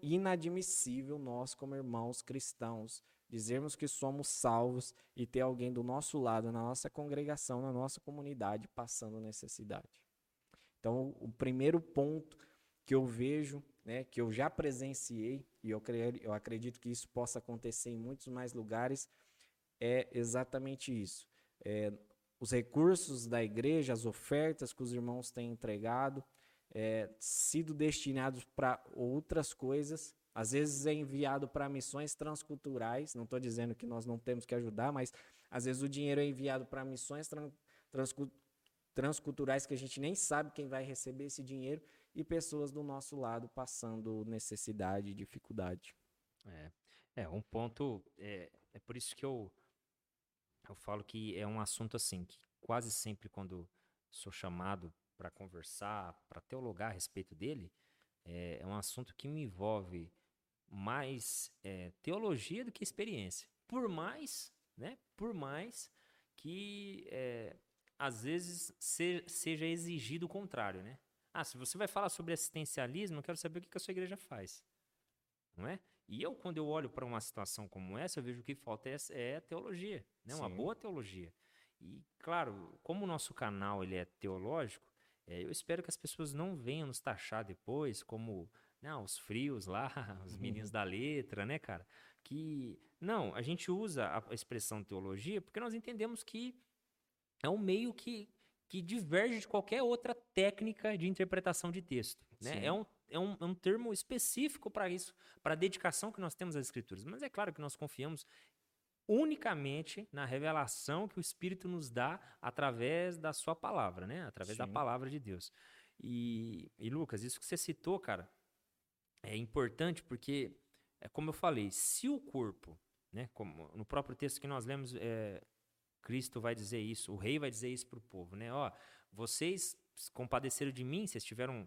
inadmissível nós, como irmãos cristãos, dizermos que somos salvos e ter alguém do nosso lado, na nossa congregação, na nossa comunidade, passando necessidade. Então, o primeiro ponto que eu vejo, né, que eu já presenciei, e eu, eu acredito que isso possa acontecer em muitos mais lugares, é exatamente isso. É, os recursos da igreja, as ofertas que os irmãos têm entregado, é, sido destinados para outras coisas. Às vezes é enviado para missões transculturais. Não estou dizendo que nós não temos que ajudar, mas às vezes o dinheiro é enviado para missões tran transculturais que a gente nem sabe quem vai receber esse dinheiro e pessoas do nosso lado passando necessidade e dificuldade. É, é um ponto. É, é por isso que eu, eu falo que é um assunto assim, que quase sempre quando sou chamado para conversar, para teologar a respeito dele, é, é, um assunto que me envolve mais é, teologia do que experiência. Por mais, né? Por mais que é, às vezes se, seja exigido o contrário, né? Ah, se você vai falar sobre assistencialismo, eu quero saber o que, que a sua igreja faz, não é? E eu, quando eu olho para uma situação como essa, eu vejo que falta é, é teologia, né? Uma boa teologia. E, claro, como o nosso canal ele é teológico, é, eu espero que as pessoas não venham nos taxar depois como não, os frios lá, os meninos da letra, né, cara? Que não, a gente usa a expressão teologia porque nós entendemos que é um meio que, que diverge de qualquer outra técnica de interpretação de texto. Né? É, um, é, um, é um termo específico para isso, para a dedicação que nós temos às Escrituras. Mas é claro que nós confiamos unicamente na revelação que o Espírito nos dá através da sua palavra, né? Através Sim. da palavra de Deus. E, e, Lucas, isso que você citou, cara, é importante porque, é como eu falei, se o corpo, né, como no próprio texto que nós lemos, é, Cristo vai dizer isso, o rei vai dizer isso para o povo, né? Ó, vocês compadeceram de mim, vocês tiveram,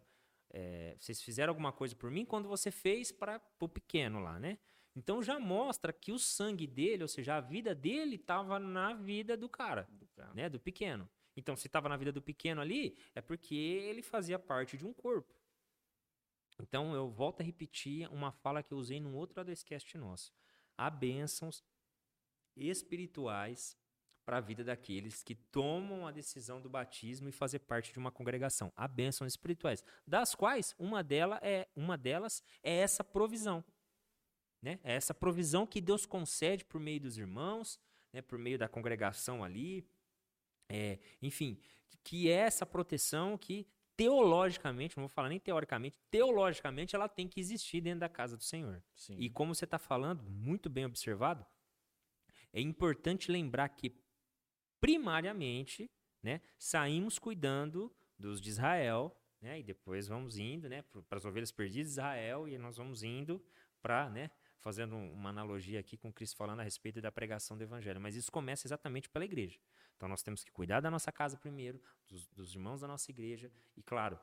é, vocês fizeram alguma coisa por mim quando você fez para o pequeno lá, né? Então já mostra que o sangue dele, ou seja, a vida dele estava na vida do cara, do cara, né, do pequeno. Então se estava na vida do pequeno ali, é porque ele fazia parte de um corpo. Então eu volto a repetir uma fala que eu usei num outro adescast nosso. Há bênçãos espirituais para a vida daqueles que tomam a decisão do batismo e fazer parte de uma congregação. Há bênçãos espirituais, das quais uma, dela é, uma delas é essa provisão. Né? É essa provisão que Deus concede por meio dos irmãos, né? por meio da congregação ali. É, enfim, que é essa proteção que teologicamente, não vou falar nem teoricamente, teologicamente ela tem que existir dentro da casa do Senhor. Sim. E como você está falando, muito bem observado, é importante lembrar que, primariamente, né, saímos cuidando dos de Israel, né, e depois vamos indo né, para as ovelhas perdidas de Israel, e nós vamos indo para né, fazendo uma analogia aqui com Cristo falando a respeito da pregação do evangelho, mas isso começa exatamente pela igreja. Então nós temos que cuidar da nossa casa primeiro, dos, dos irmãos da nossa igreja, e claro,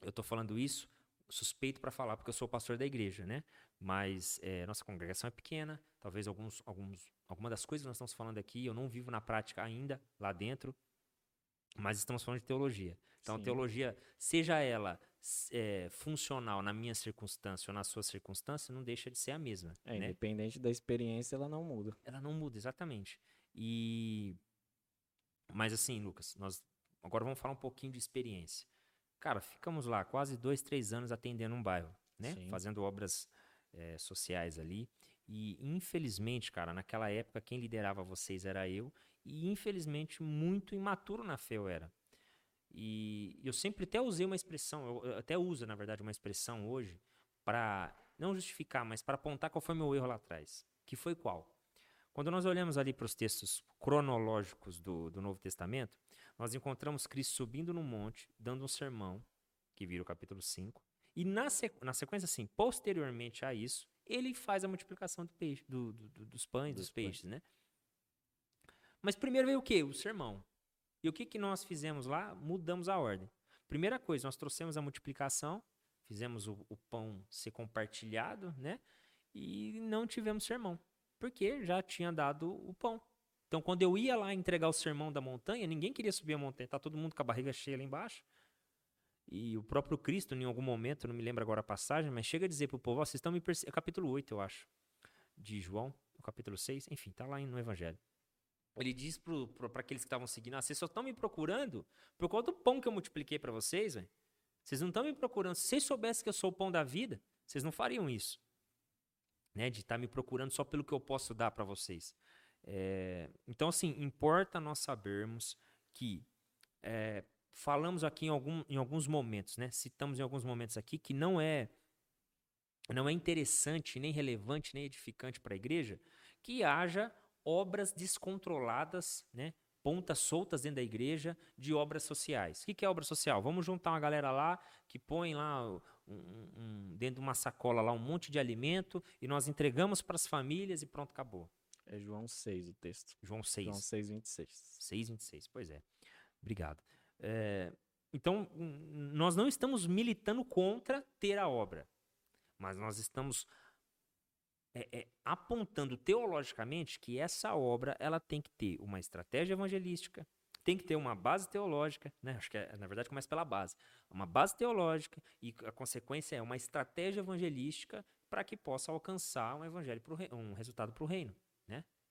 eu estou falando isso suspeito para falar porque eu sou pastor da igreja, né? Mas é, nossa congregação é pequena, talvez alguns, alguns, alguma das coisas que nós estamos falando aqui eu não vivo na prática ainda lá dentro, Mas estamos falando de teologia. Então, Sim. teologia, seja ela é, funcional na minha circunstância ou na sua circunstância, não deixa de ser a mesma. É, né? independente da experiência, ela não muda. Ela não muda, exatamente. E. Mas assim, Lucas, nós agora vamos falar um pouquinho de experiência. Cara, ficamos lá quase dois, três anos atendendo um bairro, né? Sim. Fazendo obras eh, sociais ali. E infelizmente, cara, naquela época quem liderava vocês era eu. E infelizmente muito imaturo na fé eu era. E eu sempre até usei uma expressão, eu até uso, na verdade, uma expressão hoje para não justificar, mas para apontar qual foi meu erro lá atrás. Que foi qual? Quando nós olhamos ali para os textos cronológicos do, do Novo Testamento, nós encontramos Cristo subindo no monte, dando um sermão, que vira o capítulo 5. E na, sequ- na sequência, assim, posteriormente a isso, ele faz a multiplicação do peixe, do- do- do- dos pães, Dos dos peixes, né? Mas primeiro veio o quê? O sermão. E o que, que nós fizemos lá? Mudamos a ordem. Primeira coisa, nós trouxemos a multiplicação, fizemos o, o pão ser compartilhado, né? E não tivemos sermão, porque já tinha dado o pão. Então, quando eu ia lá entregar o sermão da montanha, ninguém queria subir a montanha, tá todo mundo com a barriga cheia lá embaixo. E o próprio Cristo, em algum momento, não me lembro agora a passagem, mas chega a dizer pro povo, ó, vocês estão me perseguindo, é capítulo 8, eu acho, de João, capítulo 6, enfim, tá lá no Evangelho. Ele diz para aqueles que estavam seguindo, ah, vocês só estão me procurando por conta do pão que eu multipliquei para vocês. Vocês não estão me procurando. Se vocês soubessem que eu sou o pão da vida, vocês não fariam isso. Né, de estar me procurando só pelo que eu posso dar para vocês. É, então, assim, importa nós sabermos que é, falamos aqui em, algum, em alguns momentos, né? Citamos em alguns momentos aqui que não é não é interessante, nem relevante, nem edificante para a igreja que haja obras descontroladas, né? Pontas soltas dentro da igreja de obras sociais. O que, que é obra social? Vamos juntar uma galera lá que põe lá um- um- dentro de uma sacola lá um monte de alimento e nós entregamos para as famílias e pronto, acabou. É João 6 o texto. João 6. João 6, 26. 6, 26, pois é. Obrigado. É, então, nós não estamos militando contra ter a obra, mas nós estamos é, é, apontando teologicamente que essa obra ela tem que ter uma estratégia evangelística, tem que ter uma base teológica, né? Acho que é, na verdade começa pela base, uma base teológica e a consequência é uma estratégia evangelística para que possa alcançar um evangelho pro, rei- um resultado para o reino?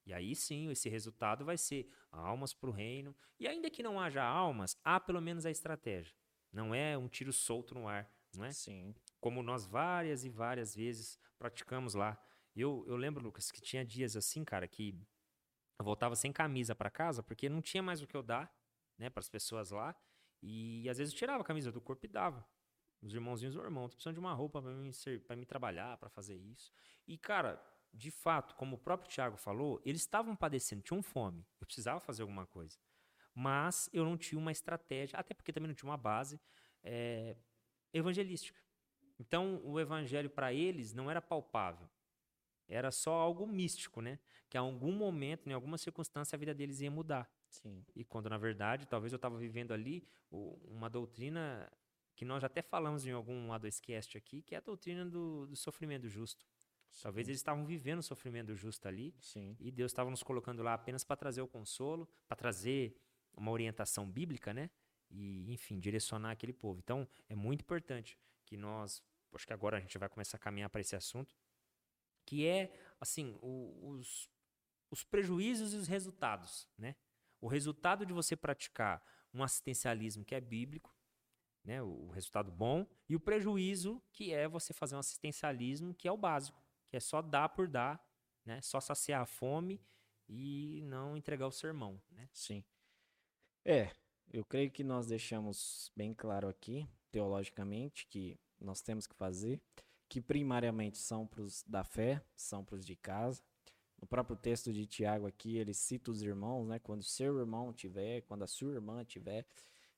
E aí sim, esse resultado vai ser almas para o reino. E ainda que não haja almas, há pelo menos a estratégia. Não é um tiro solto no ar, não é? Sim. como nós várias e várias vezes praticamos lá. Eu, eu lembro, Lucas, que tinha dias assim, cara, que eu voltava sem camisa para casa, porque não tinha mais o que eu dar, né, para as pessoas lá. E às vezes eu tirava a camisa do corpo e dava. Os irmãozinhos, ô irmão, tô precisando de uma roupa para pra mim trabalhar, para fazer isso. E, cara, de fato, como o próprio Tiago falou, eles estavam padecendo, tinham fome. Eu precisava fazer alguma coisa. Mas eu não tinha uma estratégia, até porque também não tinha uma base eh, evangelística. Então, o evangelho para eles não era palpável. Era só algo místico, né? Que a algum momento, em alguma circunstância, a vida deles ia mudar. Sim. E quando, na verdade, talvez eu estava vivendo ali uma doutrina que nós até falamos em algum A2Cast aqui, que é a doutrina do, do sofrimento justo. Talvez eles estavam vivendo o sofrimento justo ali, Sim. e Deus estava nos colocando lá apenas para trazer o consolo, para trazer uma orientação bíblica, né? E, enfim, direcionar aquele povo. Então, é muito importante que nós, acho que agora a gente vai começar a caminhar para esse assunto, que é, assim, o- os, os prejuízos e os resultados, né? O resultado de você praticar um assistencialismo que é bíblico, né? O, o resultado bom, e o prejuízo que é você fazer um assistencialismo que é o básico, que é só dar por dar, né? Só saciar a fome e não entregar o sermão, né? Sim. É, eu creio que nós deixamos bem claro aqui, teologicamente, que nós temos que fazer, que primariamente são para os da fé, são para os de casa. No próprio texto de Tiago aqui, ele cita os irmãos, né? Quando seu irmão tiver, quando a sua irmã tiver.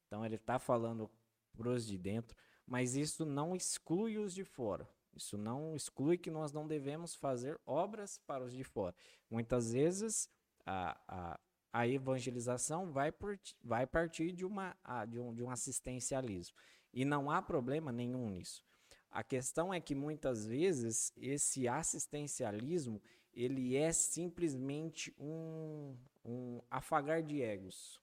Então ele está falando para os de dentro, mas isso não exclui os de fora. Isso não exclui que nós não devemos fazer obras para os de fora. Muitas vezes a, a, a evangelização vai, por, vai partir de, uma, a- de, um, de um assistencialismo. E não há problema nenhum nisso. A questão é que muitas vezes esse assistencialismo ele é simplesmente um, um afagar de egos.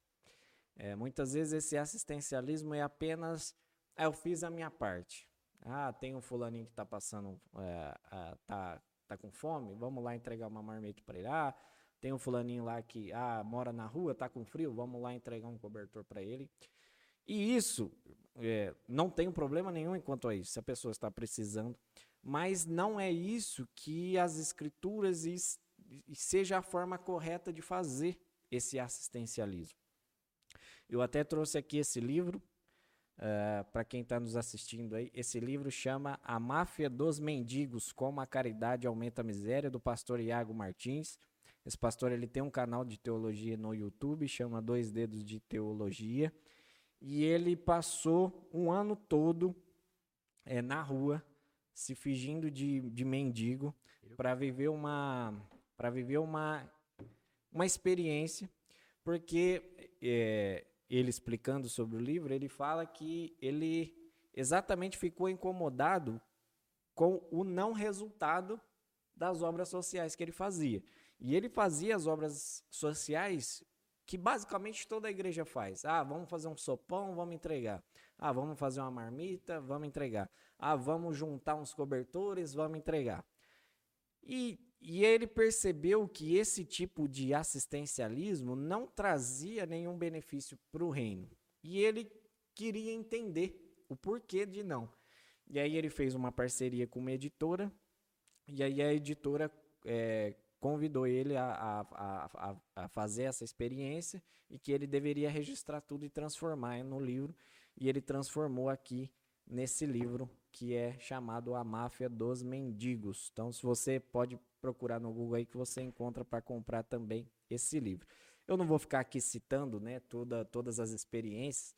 É, muitas vezes esse assistencialismo é apenas, ah, eu fiz a minha parte. Ah, tem um fulaninho que está passando, é, tá, tá com fome, vamos lá entregar uma marmita para ele. Ah, tem um fulaninho lá que ah, mora na rua, tá com frio, vamos lá entregar um cobertor para ele. E isso é, não tem problema nenhum enquanto a isso, se a pessoa está precisando. Mas não é isso que as escrituras e seja a forma correta de fazer esse assistencialismo. Eu até trouxe aqui esse livro, uh, eh, para quem está nos assistindo aí. Esse livro chama A Máfia dos Mendigos, Como a Caridade Aumenta a Miséria, do pastor Iago Martins. Esse pastor ele tem um canal de teologia no YouTube, chama Dois Dedos de Teologia. E ele passou um ano todo é, na rua, se fingindo de, de mendigo, para viver uma para viver uma, uma experiência, porque é, ele explicando sobre o livro, ele fala que ele exatamente ficou incomodado com o não resultado das obras sociais que ele fazia. E ele fazia as obras sociais que basicamente toda a igreja faz. Ah, vamos fazer um sopão, vamos entregar. Ah, vamos fazer uma marmita, vamos entregar. Ah, vamos juntar uns cobertores, vamos entregar. E e ele percebeu que esse tipo de assistencialismo não trazia nenhum benefício para o reino. E ele queria entender o porquê de não. E aí ele fez uma parceria com uma editora, e aí a editora é, convidou ele a, a, a, a, fazer essa experiência e que ele deveria registrar tudo e transformar no livro. E ele transformou aqui nesse livro que é chamado A Máfia dos Mendigos. Então, se você pode procurar no Google aí que você encontra para comprar também esse livro. Eu não vou ficar aqui citando, né, toda, todas as experiências.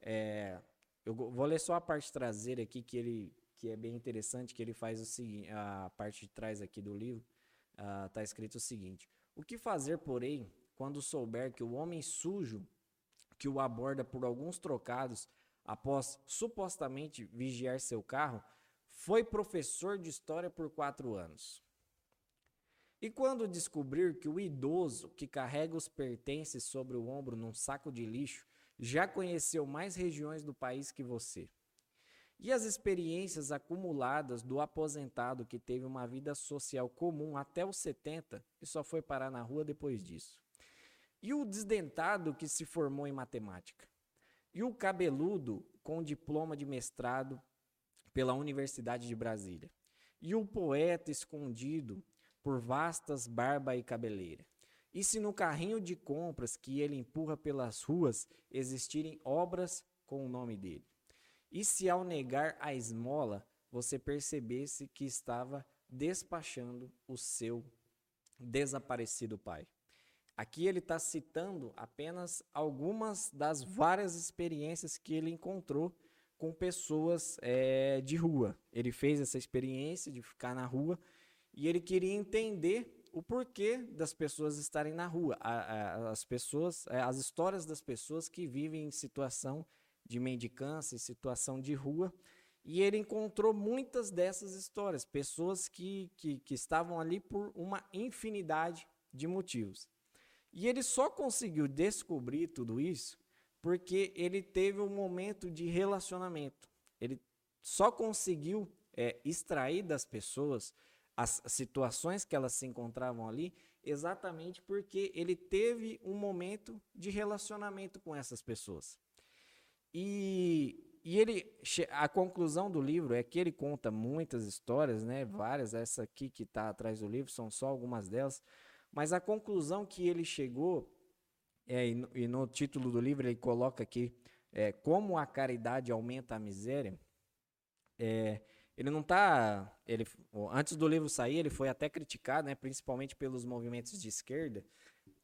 É, eu vou ler só a parte traseira aqui que ele que é bem interessante, que ele faz o seguinte, a parte de trás aqui do livro, está uh, escrito o seguinte: O que fazer, porém, quando souber que o homem sujo que o aborda por alguns trocados após supostamente vigiar seu carro, foi professor de história por quatro anos. E quando descobrir que o idoso que carrega os pertences sobre o ombro num saco de lixo já conheceu mais regiões do país que você? E as experiências acumuladas do aposentado que teve uma vida social comum até os 70 e só foi parar na rua depois disso? E o desdentado que se formou em matemática? E o cabeludo com diploma de mestrado pela Universidade de Brasília. E o poeta escondido por vastas barba e cabeleira. E se no carrinho de compras que ele empurra pelas ruas existirem obras com o nome dele? E se ao negar a esmola você percebesse que estava despachando o seu desaparecido pai? Aqui ele está citando apenas algumas das várias experiências que ele encontrou com pessoas é, de rua. Ele fez essa experiência de ficar na rua e ele queria entender o porquê das pessoas estarem na rua, as pessoas, é, as histórias das pessoas que vivem em situação de mendicância, em situação de rua. E ele encontrou muitas dessas histórias, pessoas que, que, que estavam ali por uma infinidade de motivos. E ele só conseguiu descobrir tudo isso porque ele teve um momento de relacionamento. Ele só conseguiu é, extrair das pessoas as situações que elas se encontravam ali exatamente porque ele teve um momento de relacionamento com essas pessoas. E, e ele, a conclusão do livro é que ele conta muitas histórias, né? Várias, essa aqui que está atrás do livro são só algumas delas mas a conclusão que ele chegou, é, e, no, e no título do livro ele coloca aqui, é, como a caridade aumenta a miséria, é, ele não está. Ele, antes do livro sair, ele foi até criticado, né, principalmente pelos movimentos de esquerda,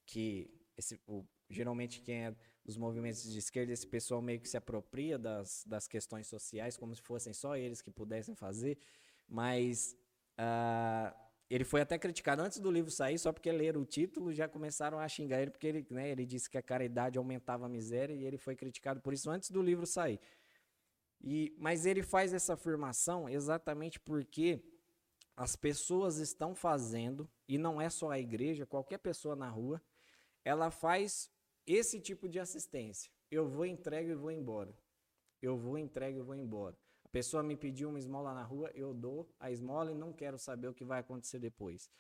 que esse, o, geralmente quem é dos movimentos de esquerda, esse pessoal meio que se apropria das, das questões sociais, como se fossem só eles que pudessem fazer, mas. Uh, ele foi até criticado antes do livro sair, só porque leram o título já começaram a xingar ele, porque ele, né, ele disse que a caridade aumentava a miséria e ele foi criticado por isso antes do livro sair. E, mas ele faz essa afirmação exatamente porque as pessoas estão fazendo, e não é só a igreja, qualquer pessoa na rua, ela faz esse tipo de assistência. eu vou, entrego e vou embora. Eu vou, entrego e vou embora. A pessoa me pediu uma esmola na rua, eu dou a esmola e não quero saber o que vai acontecer depois.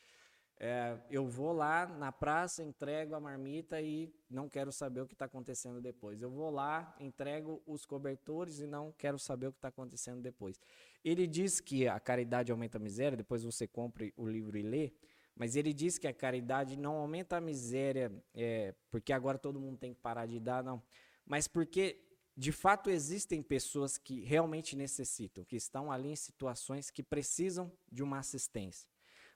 É, eu vou lá na praça, entrego a marmita e não quero saber o que está acontecendo depois. Eu vou lá, entrego os cobertores e não quero saber o que está acontecendo depois. Ele diz que a caridade aumenta a miséria, depois você compre o livro e lê, mas ele diz que a caridade não aumenta a miséria é, porque agora todo mundo tem que parar de dar, não. Mas porque, de fato, existem pessoas que realmente necessitam, que estão ali em situações que precisam de uma assistência.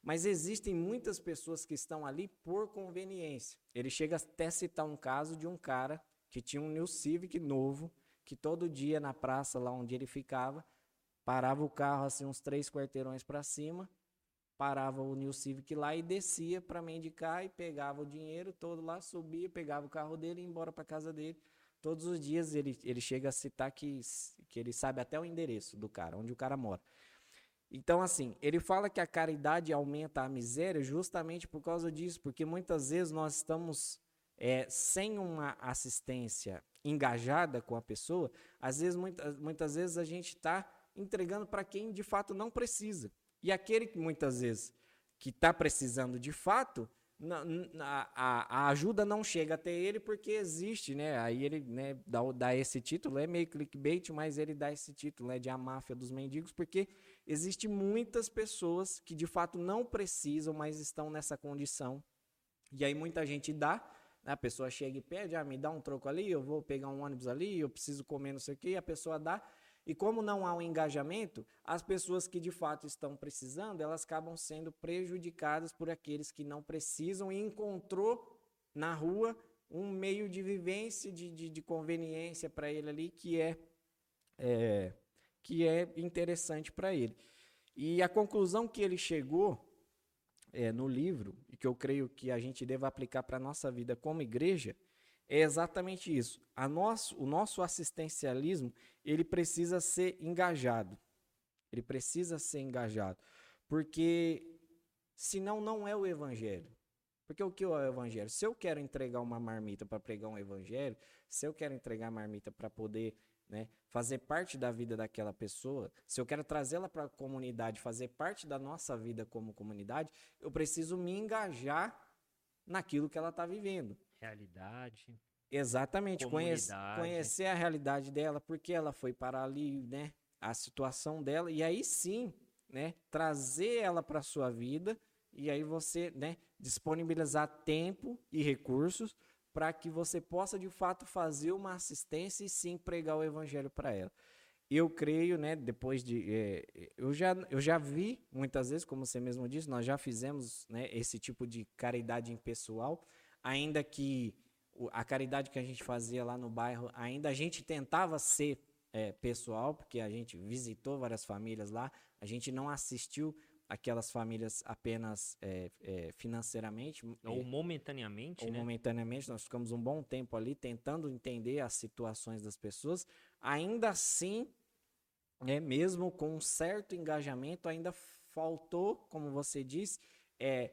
Mas existem muitas pessoas que estão ali por conveniência. Ele chega até a citar um caso de um cara que tinha um New Civic novo, que todo dia na praça lá onde ele ficava, parava o carro assim uns três quarteirões para cima, parava o New Civic lá e descia para mendicar e pegava o dinheiro todo lá, subia, pegava o carro dele e ia embora para casa dele. Todos os dias ele, ele chega a citar que, que ele sabe até o endereço do cara, onde o cara mora. Então, assim, ele fala que a caridade aumenta a miséria justamente por causa disso, porque muitas vezes nós estamos é, sem uma assistência engajada com a pessoa, às vezes, muitas, muitas vezes a gente está entregando para quem de fato não precisa. E aquele que muitas vezes que está precisando de fato, na, na, a, a, ajuda não chega até ele porque existe, né? Aí ele né, dá, dá esse título, é meio clickbait, mas ele dá esse título né, de a máfia dos mendigos, porque existe muitas pessoas que de fato não precisam, mas estão nessa condição. E aí muita gente dá, né? a pessoa chega e pede, ah, me dá um troco ali, eu vou pegar um ônibus ali, eu preciso comer não sei o quê, a pessoa dá. E como não há um engajamento, as pessoas que de fato estão precisando, elas acabam sendo prejudicadas por aqueles que não precisam e encontrou na rua um meio de vivência, de, de, de conveniência para ele ali que é, é que é interessante para ele. E a conclusão que ele chegou é, no livro, e que eu creio que a gente deva aplicar para a nossa vida como igreja, é exatamente isso. A nosso, o nosso assistencialismo ele precisa ser engajado. Ele precisa ser engajado. Porque senão não é o evangelho. Porque o que é o evangelho? Se eu quero entregar uma marmita para pregar um evangelho, se eu quero entregar marmita para poder né, fazer parte da vida daquela pessoa, se eu quero trazê-la para a comunidade, fazer parte da nossa vida como comunidade, eu preciso me engajar naquilo que ela está vivendo realidade. Exatamente, conhece, conhecer a realidade dela, porque ela foi para ali, né? A situação dela, e aí sim, né? Trazer ela para sua vida, e aí você, né? Disponibilizar tempo e recursos para que você possa de fato fazer uma assistência e sim pregar o evangelho para ela. Eu creio, né? Depois de. É, eu, já, eu já vi muitas vezes, como você mesmo disse, nós já fizemos né, esse tipo de caridade impessoal ainda que a caridade que a gente fazia lá no bairro, ainda a gente tentava ser é, pessoal, porque a gente visitou várias famílias lá, a gente não assistiu aquelas famílias apenas é, é, financeiramente. Ou momentaneamente, ou né? momentaneamente, nós ficamos um bom tempo ali tentando entender as situações das pessoas. Ainda assim, é, mesmo com um certo engajamento, ainda faltou, como você disse, é,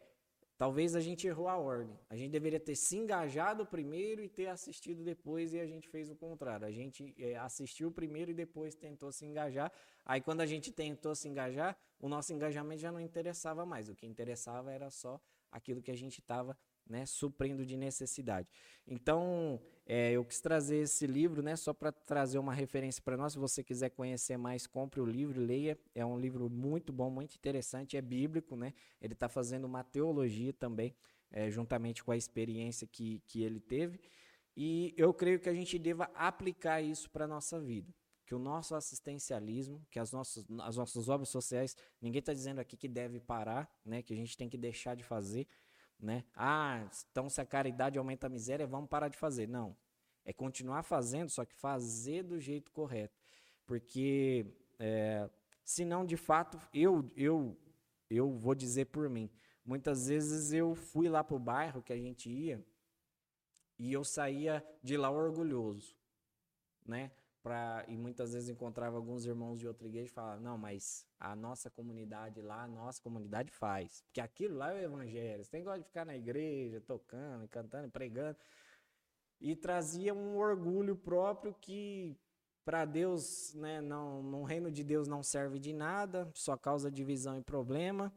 Talvez a gente errou a ordem. A gente deveria ter se engajado primeiro e ter assistido depois, e a gente fez o contrário. A gente é, assistiu primeiro e depois tentou se engajar. Aí, quando a gente tentou se engajar, o nosso engajamento já não interessava mais. O que interessava era só aquilo que a gente estava né, suprindo de necessidade. Então, é, eu quis trazer esse livro, né, só para trazer uma referência para nós. Se você quiser conhecer mais, compre o livro, leia. É um livro muito bom, muito interessante, é bíblico, né? Ele está fazendo uma teologia também, é, juntamente com a experiência que, que ele teve. E eu creio que a gente deva aplicar isso para a nossa vida. Que o nosso assistencialismo, que as nossas, as nossas obras sociais, ninguém está dizendo aqui que deve parar, né? Que a gente tem que deixar de fazer né? Ah, então se a caridade aumenta a miséria, vamos parar de fazer. Não. É continuar fazendo, só que fazer do jeito correto. Porque, é, senão, de fato, eu, eu, eu vou dizer por mim. Muitas vezes eu fui lá para o bairro que a gente ia e eu saía de lá orgulhoso, né? E muitas vezes encontrava alguns irmãos de outra igreja e falava, não, mas a nossa comunidade lá, a nossa comunidade faz. Porque aquilo lá é o evangelho. Você tem que de ficar na igreja, tocando, cantando, pregando. e trazia um orgulho próprio que para Deus, né, não, no reino de Deus não serve de nada, só causa divisão e problema.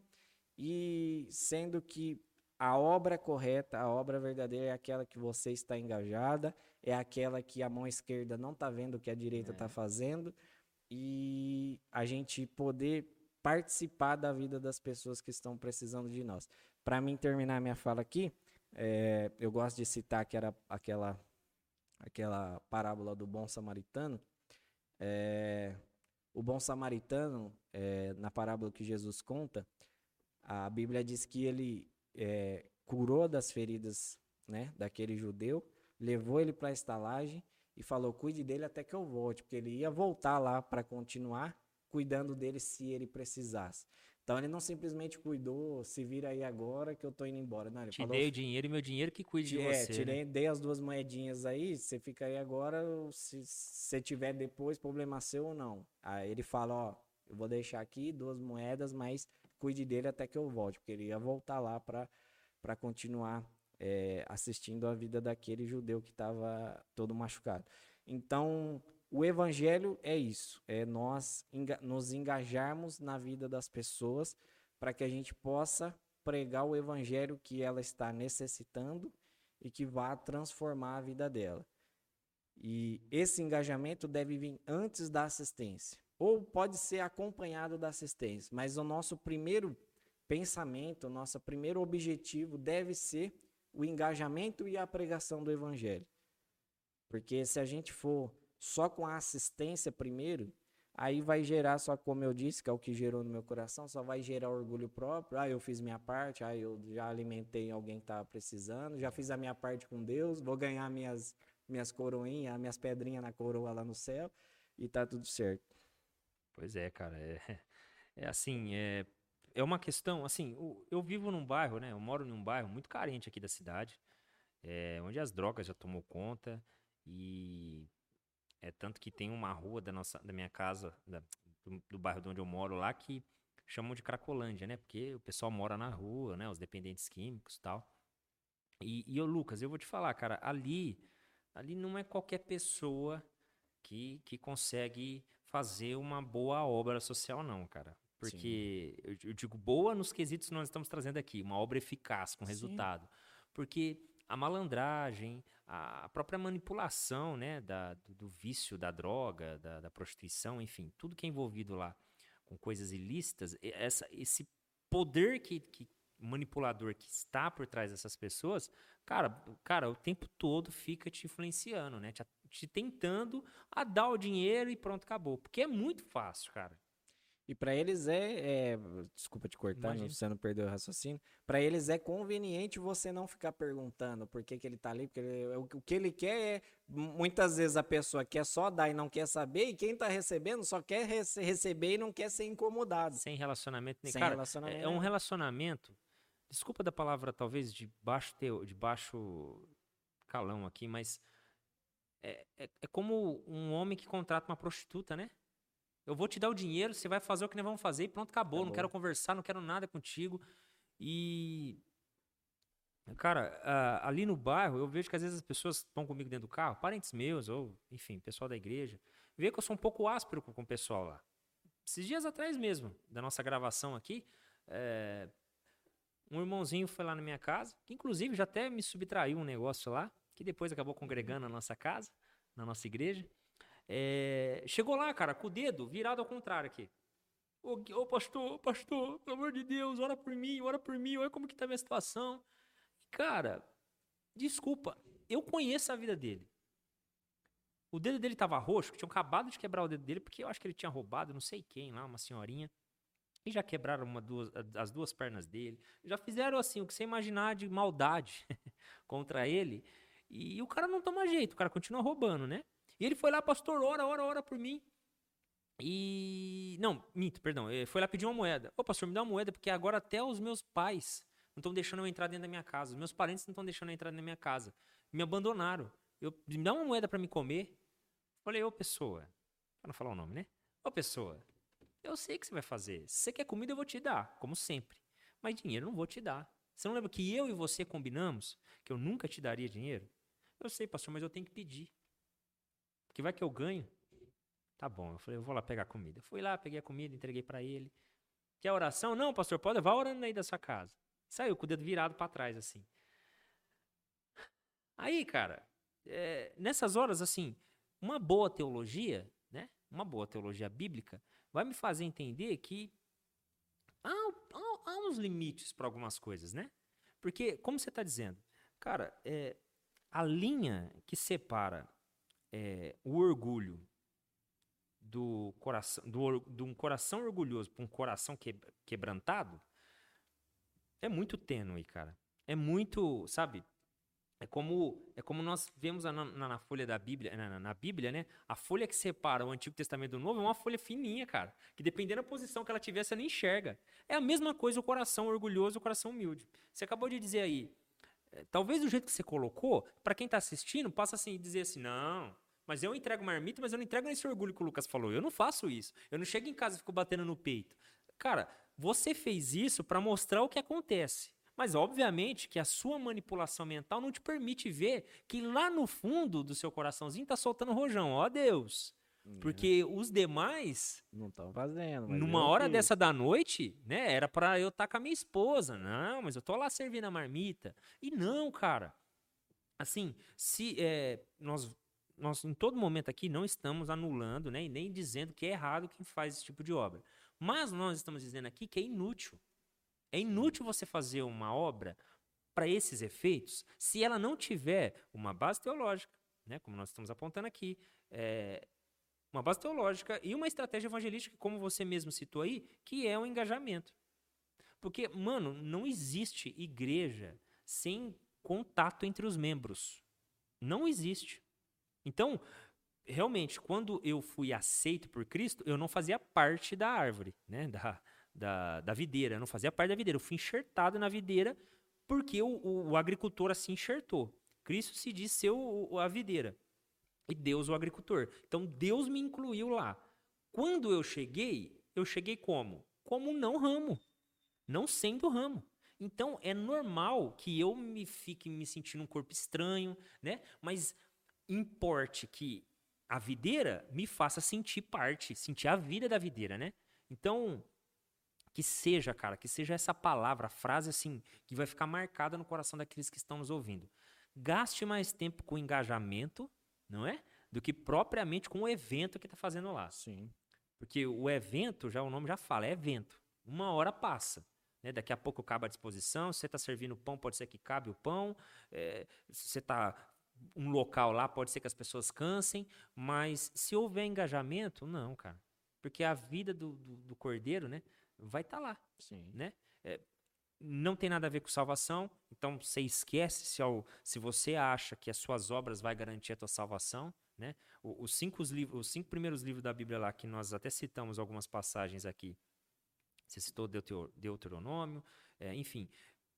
E sendo que a obra correta, a obra verdadeira é aquela que você está engajada, é aquela que a mão esquerda não está vendo o que a direita está é. fazendo, e a gente poder participar da vida das pessoas que estão precisando de nós. Para mim terminar minha fala aqui, é, eu gosto de citar que era aquela aquela parábola do bom samaritano, é, o bom samaritano, é, na parábola que Jesus conta, a Bíblia diz que ele é, curou das feridas né, daquele judeu, levou ele para a estalagem e falou: cuide dele até que eu volte, porque ele ia voltar lá para continuar cuidando dele se ele precisasse. Então ele não simplesmente cuidou, se vira aí agora que eu tô indo embora. Não, ele Te falou, dei o dinheiro e meu dinheiro que cuide de é, você. Tirei, né? dei as duas moedinhas aí, você fica aí agora, se você tiver depois, problema seu ou não. Aí ele fala, ó, eu vou deixar aqui duas moedas, mas cuide dele até que eu volte, porque ele ia voltar lá para continuar é, assistindo a vida daquele judeu que estava todo machucado. Então, o evangelho é isso, é nós nos engajarmos na vida das pessoas para que a gente possa pregar o evangelho que ela está necessitando e que vá transformar a vida dela. E esse engajamento deve vir antes da assistência, ou pode ser acompanhado da assistência, mas o nosso primeiro pensamento, o nosso primeiro objetivo deve ser o engajamento e a pregação do evangelho. Porque se a gente for só com a assistência primeiro, aí vai gerar, só como eu disse, que é o que gerou no meu coração, só vai gerar orgulho próprio. Ah, eu fiz minha parte, ah, eu já alimentei alguém que estava precisando, já fiz a minha parte com Deus, vou ganhar minhas, minhas coroinhas, minhas pedrinhas na coroa lá no céu e tá tudo certo. Pois é, cara, é, é assim, é, é uma questão, assim, eu vivo num bairro, né, eu moro num bairro muito carente aqui da cidade, é, onde as drogas já tomou conta e é tanto que tem uma rua da nossa, da minha casa, da, do, do, bairro de onde eu moro lá, que chamam de Cracolândia, né? Porque o pessoal mora na rua, né? Os dependentes químicos tal. E, e ô, Lucas, eu vou te falar, cara, ali, ali não é qualquer pessoa que, que consegue fazer uma boa obra social, não, cara. Porque eu, eu, digo boa nos quesitos que nós estamos trazendo aqui, uma obra eficaz, com resultado. Sim. Porque a malandragem, a própria manipulação né, da, do, do vício da droga, da, da, prostituição, enfim, tudo que é envolvido lá com coisas ilícitas, essa, esse poder que, que manipulador que está por trás dessas pessoas, cara, cara, o tempo todo fica te influenciando, né? Te, te tentando a dar o dinheiro e pronto, acabou. Porque é muito fácil, cara. E para eles é, é, Desculpa te cortar, você não perdeu o raciocínio. Para eles é conveniente você não ficar perguntando por que, que ele tá ali, porque ele, o, o, que ele quer é. Muitas vezes a pessoa quer só dar e não quer saber, e quem tá recebendo só quer rece receber e não quer ser incomodado. Sem relacionamento nem Sem Cara, relacionamento. É, é um relacionamento. Desculpa da palavra, talvez, de baixo, teo, de baixo calão aqui, mas. É, é, é como um homem que contrata uma prostituta, né? Eu vou te dar o dinheiro, você vai fazer o que nós vamos fazer e pronto, acabou. acabou. Não quero conversar, não quero nada contigo. E. Cara, ali no bairro, eu vejo que às vezes as pessoas estão comigo dentro do carro, parentes meus, ou, enfim, pessoal da igreja, vê que eu sou um pouco áspero com, com o pessoal lá. Esses dias atrás mesmo, da nossa gravação aqui, é, um irmãozinho foi lá na minha casa, que inclusive já até me subtraiu um negócio lá, que depois acabou congregando na nossa casa, na nossa igreja. É, chegou lá, cara, com o dedo virado ao contrário aqui. Ô, ô, pastor, pastor, pelo amor de Deus, ora por mim, ora por mim, olha como que tá a minha situação. Cara, desculpa, eu conheço a vida dele. O dedo dele tava roxo, tinham acabado de quebrar o dedo dele, porque eu acho que ele tinha roubado não sei quem lá, uma senhorinha. E já quebraram uma, duas, as duas pernas dele. Já fizeram assim, o que você imaginar de maldade contra ele. E o cara não toma jeito, o cara continua roubando, né? E ele foi lá, pastor, ora, ora, ora por mim. E. Não, minto, perdão. Ele foi lá pedir uma moeda. Ô, pastor, me dá uma moeda, porque agora até os meus pais não estão deixando eu entrar dentro da minha casa. Os meus parentes não estão deixando eu entrar da minha casa. Me abandonaram. Eu, me dá uma moeda para me comer. Falei, ô, pessoa. Pra não falar o nome, né? Ô, pessoa. Eu sei o que você vai fazer. Se você quer comida, eu vou te dar, como sempre. Mas dinheiro eu não vou te dar. Você não lembra que eu e você combinamos que eu nunca te daria dinheiro? Eu sei, pastor, mas eu tenho que pedir. Porque vai que eu ganho. Tá bom. Eu falei, eu vou lá pegar comida. Eu fui lá, peguei a comida, entreguei para ele. Quer oração? Não, pastor, pode, vá orando aí da sua casa. Saiu com o dedo virado para trás, assim. Aí, cara, é, nessas horas, assim, uma boa teologia, né? Uma boa teologia bíblica vai me fazer entender que há, há, há uns limites para algumas coisas, né? Porque, como você está dizendo, cara, é, a linha que separa é, o orgulho do coração, do, de um coração orgulhoso para um coração que, quebrantado é muito tênue, cara. É muito, sabe? É como, é como nós vemos na, na, na folha da Bíblia, na, na, Bíblia, né? A folha que separa o Antigo Testamento do Novo é uma folha fininha, cara. Que dependendo da posição que ela tiver, você nem enxerga. É a mesma coisa o coração orgulhoso e o coração humilde. Você acabou de dizer aí, talvez do jeito que você colocou, para quem está assistindo, passa assim dizer assim, não, mas eu entrego marmita, mas eu não entrego nesse orgulho que o Lucas falou. Eu não faço isso. Eu não chego em casa e fico batendo no peito. Cara, você fez isso para mostrar o que acontece. Mas, obviamente, que a sua manipulação mental não te permite ver que lá no fundo do seu coraçãozinho tá soltando rojão. Ó Deus! Porque os demais. Não estão fazendo. numa hora fiz. dessa da noite, né? Era para eu estar tá com a minha esposa. Não, mas eu tô lá servindo a marmita. E não, cara. Assim, se é, nós, nós em todo momento aqui não estamos anulando, né? E nem dizendo que é errado quem faz esse tipo de obra. Mas nós estamos dizendo aqui que é inútil. É inútil você fazer uma obra para esses efeitos se ela não tiver uma base teológica, né? como nós estamos apontando aqui. É, uma base teológica e uma estratégia evangelística, como você mesmo citou aí, que é o engajamento. Porque, mano, não existe igreja sem contato entre os membros. Não existe. Então, realmente, quando eu fui aceito por Cristo, eu não fazia parte da árvore, né? Da, da, da videira. Eu não fazia parte da videira. Eu fui enxertado na videira porque o, o, o agricultor assim enxertou. Cristo se diz ser o, a videira e Deus o agricultor. Então Deus me incluiu lá. Quando eu cheguei, eu cheguei como? Como não ramo, não sendo ramo. Então é normal que eu me fique me sentindo um corpo estranho, né? Mas importe que a videira me faça sentir parte, sentir a vida da videira, né? Então, que seja, cara, que seja essa palavra, frase assim, que vai ficar marcada no coração daqueles que estão nos ouvindo. Gaste mais tempo com engajamento, não é? Do que propriamente com o evento que está fazendo lá. Sim. Porque o evento, já o nome já fala, é evento. Uma hora passa. Né? Daqui a pouco acaba a disposição. Você está servindo pão, pode ser que cabe o pão. É, você está um local lá, pode ser que as pessoas cansem. Mas se houver engajamento, não, cara. Porque a vida do, do, do cordeiro, né? vai estar tá lá. Sim. Né? É, não tem nada a ver com salvação, então você esquece se, ao, se você acha que as suas obras vai garantir a tua salvação. Né? Os, cinco, os, livros, os cinco primeiros livros da Bíblia lá, que nós até citamos algumas passagens aqui, você citou Deuteronômio, é, enfim,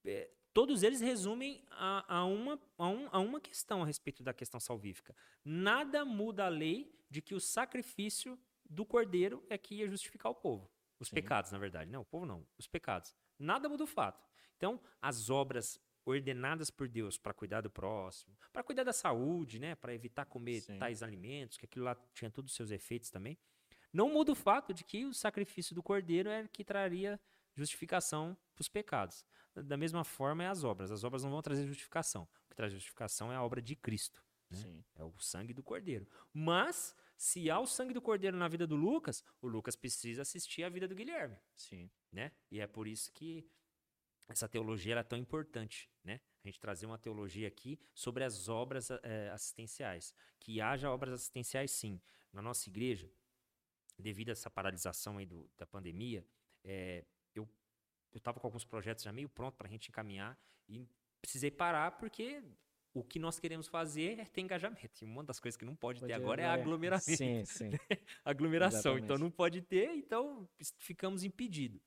é, todos eles resumem a, a, uma, a, um, a uma questão a respeito da questão salvífica. Nada muda a lei de que o sacrifício do cordeiro é que ia justificar o povo. Os Sim. pecados, na verdade. Não, o povo não. Os pecados. Nada muda o fato. Então, as obras ordenadas por Deus para cuidar do próximo, para cuidar da saúde, né, para evitar comer Sim. tais alimentos, que aquilo lá tinha todos os seus efeitos também, não muda o fato de que o sacrifício do cordeiro é que traria justificação para os pecados. Da mesma forma é as obras. As obras não vão trazer justificação. O que traz justificação é a obra de Cristo. Né? É o sangue do cordeiro. Mas se há o sangue do cordeiro na vida do Lucas, o Lucas precisa assistir a vida do Guilherme. Sim. Né? E é por isso que essa teologia é tão importante, né? A gente trazer uma teologia aqui sobre as obras é, assistenciais. Que haja obras assistenciais, sim. Na nossa igreja, devido a essa paralisação aí do, da pandemia, é, eu estava com alguns projetos já meio pronto para a gente encaminhar e precisei parar porque o que nós queremos fazer é ter engajamento. E uma das coisas que não pode, pode ter agora é, é aglomeração. Sim, sim. aglomeração. Exatamente. Então não pode ter, então ficamos impedidos.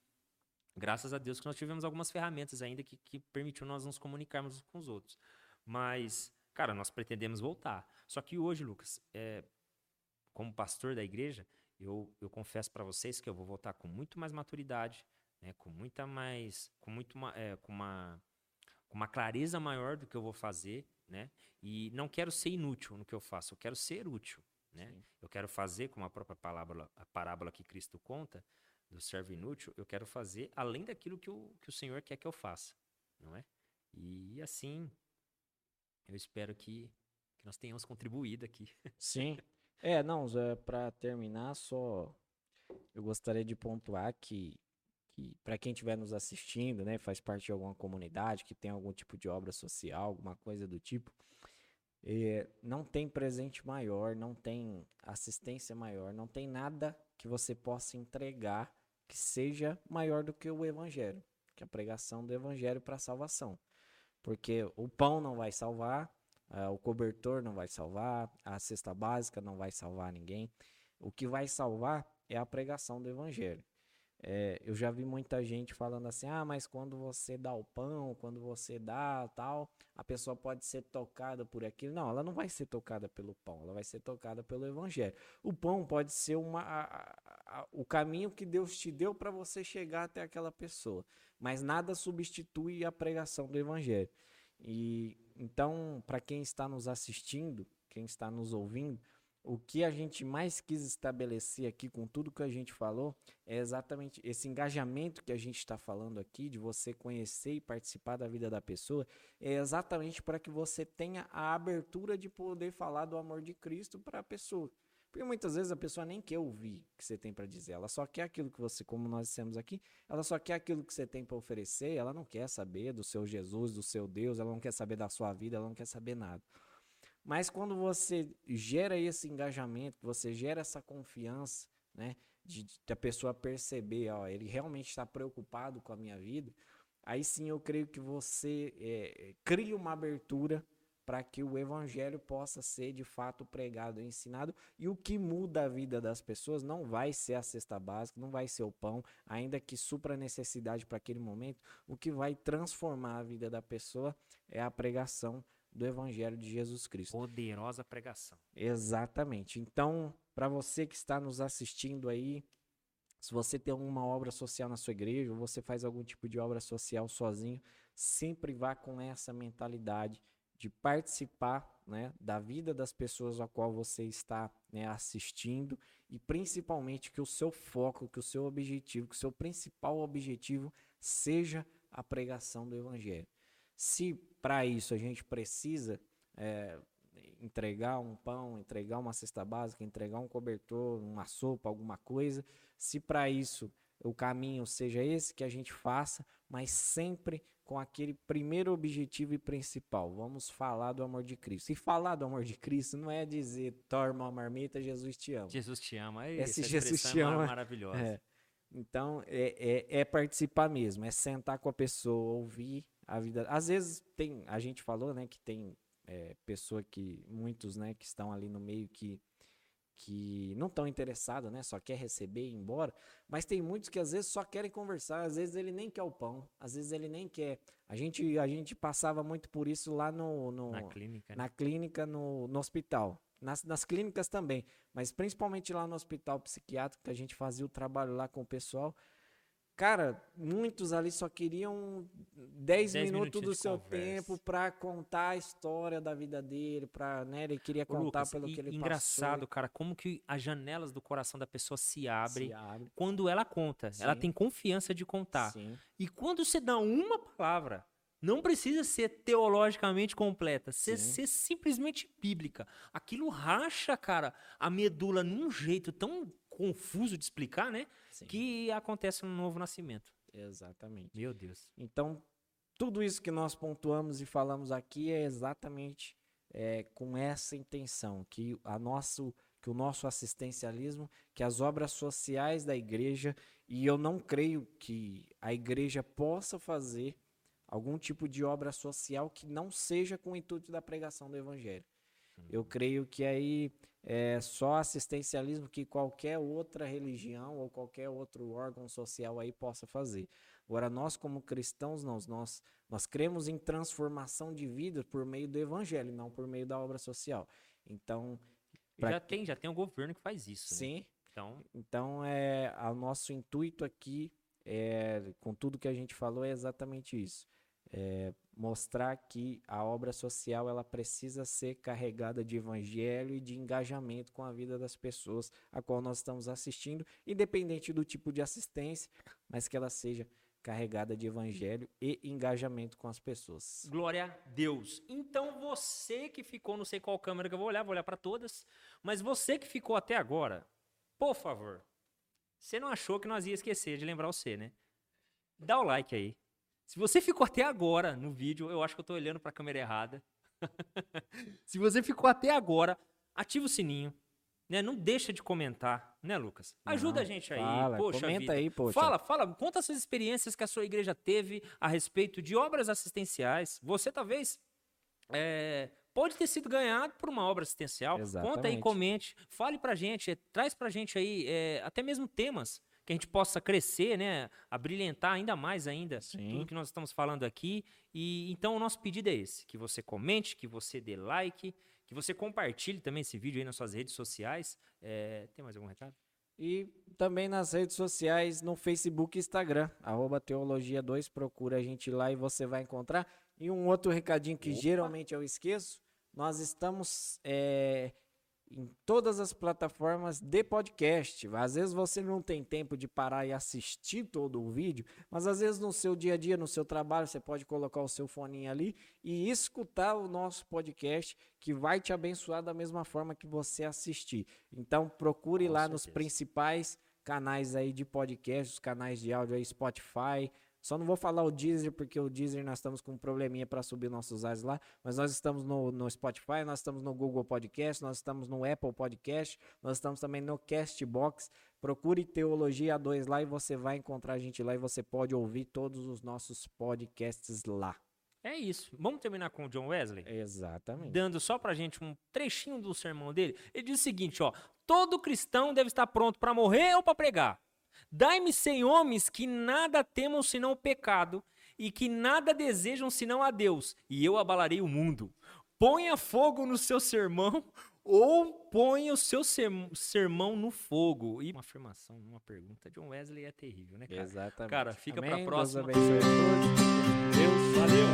Graças a Deus que nós tivemos algumas ferramentas ainda que, que permitiu nós nos comunicarmos com os outros. Mas, cara, nós pretendemos voltar. Só que hoje, Lucas, é, como pastor da igreja, eu, eu confesso para vocês que eu vou voltar com muito mais maturidade, né, com muita mais, com muito, é, com uma com uma clareza maior do que eu vou fazer, né? E não quero ser inútil no que eu faço, eu quero ser útil, né? Sim. Eu quero fazer, como a própria parábola, a parábola que Cristo conta, do servo inútil, eu quero fazer além daquilo que o, que o Senhor quer que eu faça, não é? E assim, eu espero que, que nós tenhamos contribuído aqui. Sim. É, não, para terminar, só eu gostaria de pontuar que, que para quem estiver nos assistindo, né, faz parte de alguma comunidade, que tem algum tipo de obra social, alguma coisa do tipo, é, não tem presente maior, não tem assistência maior, não tem nada que você possa entregar que seja maior do que o evangelho, que a pregação do evangelho para salvação. Porque o pão não vai salvar, uh, o cobertor não vai salvar, a cesta básica não vai salvar ninguém. O que vai salvar é a pregação do evangelho. É, eu já vi muita gente falando assim: ah, mas quando você dá o pão, quando você dá tal, a pessoa pode ser tocada por aquilo. Não, ela não vai ser tocada pelo pão, ela vai ser tocada pelo evangelho. O pão pode ser uma, a, a, o caminho que Deus te deu para você chegar até aquela pessoa, mas nada substitui a pregação do evangelho. E então, para quem está nos assistindo, quem está nos ouvindo, o que a gente mais quis estabelecer aqui com tudo que a gente falou é exatamente esse engajamento que a gente está falando aqui, de você conhecer e participar da vida da pessoa, é exatamente para que você tenha a abertura de poder falar do amor de Cristo para a pessoa. Porque muitas vezes a pessoa nem quer ouvir o que você tem para dizer, ela só quer aquilo que você, como nós dissemos aqui, ela só quer aquilo que você tem para oferecer, ela não quer saber do seu Jesus, do seu Deus, ela não quer saber da sua vida, ela não quer saber nada. Mas quando você gera esse engajamento, você gera essa confiança, né, de, a pessoa perceber, ó, ele realmente está preocupado com a minha vida, aí sim eu creio que você é, cria uma abertura para que o evangelho possa ser de fato pregado e ensinado. E o que muda a vida das pessoas não vai ser a cesta básica, não vai ser o pão, ainda que supra a necessidade para aquele momento. O que vai transformar a vida da pessoa é a pregação do Evangelho de Jesus Cristo. Poderosa pregação. Exatamente. Então, para você que está nos assistindo aí, se você tem alguma obra social na sua igreja, ou você faz algum tipo de obra social sozinho, sempre vá com essa mentalidade de participar né, da vida das pessoas a qual você está né, assistindo e principalmente que o seu foco, que o seu objetivo, que o seu principal objetivo seja a pregação do Evangelho. Se para isso a gente precisa é, entregar um pão, entregar uma cesta básica, entregar um cobertor, uma sopa, alguma coisa, se para isso o caminho seja esse, que a gente faça, mas sempre com aquele primeiro objetivo e principal. Vamos falar do amor de Cristo. E falar do amor de Cristo não é dizer, torma uma marmita, Jesus te ama. Jesus te ama. Esse Jesus te ama. É maravilhosa. É. Então, é, é, é, participar mesmo, é sentar com a pessoa, ouvir a vida. Às vezes tem, a gente falou, né, que tem é, pessoa que, muitos, né, que estão ali no meio que que não estão interessados, né? Só quer receber e ir embora. Mas tem muitos que às vezes só querem conversar, às vezes ele nem quer o pão, às vezes ele nem quer. A gente, a gente passava muito por isso lá no, no na clínica, né? na clínica no, no hospital. Nas, nas clínicas também, mas principalmente lá no hospital psiquiátrico, que a gente fazia o trabalho lá com o pessoal. Cara, muitos ali só queriam 10 minutos do seu conversa. tempo para contar a história da vida dele, para, né, ele queria contar Lucas, pelo que ele engraçado, passou. cara, como que as janelas do coração da pessoa se abrem abre. quando ela conta. Sim. Ela tem confiança de contar. Sim. E quando você dá uma palavra, não precisa ser teologicamente completa, ser, ser, simplesmente bíblica. Aquilo racha, cara, a medula num jeito tão confuso de explicar, né? Sim. Que acontece no novo nascimento. Exatamente. Meu Deus. Então, tudo isso que nós pontuamos e falamos aqui é exatamente é, com essa intenção, que, a nosso, que o nosso assistencialismo, que as obras sociais da igreja, e eu não creio que a igreja possa fazer algum tipo de obra social que não seja com o intuito da pregação do evangelho. Eu uhum. creio que aí é só assistencialismo que qualquer outra religião ou qualquer outro órgão social aí possa fazer. Agora, nós como cristãos, nós, nós, nós cremos em transformação de vida por meio do evangelho, não por meio da obra social. Então... Pra... Já tem, já tem um governo que faz isso. Né? Sim. Né? Então, então é, o nosso intuito aqui, é, com tudo que a gente falou, é exatamente isso. é, mostrar que a obra social ela precisa ser carregada de evangelho e de engajamento com a vida das pessoas a qual nós estamos assistindo, independente do tipo de assistência, mas que ela seja carregada de evangelho e engajamento com as pessoas. Glória a Deus. Então você que ficou, não sei qual câmera que eu vou olhar, vou olhar para todas, mas você que ficou até agora, por favor, você não achou que nós ia esquecer de lembrar você, né? Dá o like aí. Se você ficou até agora no vídeo, eu acho que eu tô olhando para a câmera errada. Se você ficou até agora, ativa o sininho, né? Não deixa de comentar, né, Lucas? Ajuda Não, a gente aí, fala, poxa comenta vida. aí, poxa. Fala, fala, conta as suas experiências que a sua igreja teve a respeito de obras assistenciais. Você talvez é, pode ter sido ganhado por uma obra assistencial. Conta aí, Exatamente. comente, fale pra gente, é, traz pra gente aí é, até mesmo temas que a gente possa crescer, né, a brilhantar ainda mais ainda Sim. tudo que nós estamos falando aqui. E então o nosso pedido é esse, que você comente, que você dê like, que você compartilhe também esse vídeo aí nas suas redes sociais. É, tem mais algum recado? E também nas redes sociais, no Facebook e Instagram, arroba Teologia2, procura a gente lá e você vai encontrar. E um outro recadinho que Opa. geralmente eu esqueço, nós estamos é, em todas as plataformas de podcast. Às vezes você não tem tempo de parar e assistir todo o vídeo, mas às vezes no seu dia a dia, no seu trabalho, você pode colocar o seu foninho ali e escutar o nosso podcast, que vai te abençoar da mesma forma que você assistir. Então procure Com lá nos certeza. principais canais aí de podcast, os canais de áudio aí, Spotify. Só não vou falar o Deezer, porque o Deezer nós estamos com um probleminha para subir nossos áudios lá, mas nós estamos no, no Spotify, nós estamos no Google Podcast, nós estamos no Apple Podcast, nós estamos também no Castbox. Procure Teologia 2 lá e você vai encontrar a gente lá e você pode ouvir todos os nossos podcasts lá. É isso. Vamos terminar com o John Wesley? Exatamente. dando só pra gente um trechinho do sermão dele, ele diz o seguinte, ó: todo cristão deve estar pronto para morrer ou para pregar. Dai-me sem homens que nada temam senão o pecado e que nada desejam senão a Deus, e eu abalarei o mundo. Ponha fogo no seu sermão ou ponha o seu sermão no fogo. E uma afirmação, uma pergunta de um Wesley é terrível, né, cara? Exatamente. Cara, fica para a próxima. Deus, Deus valeu.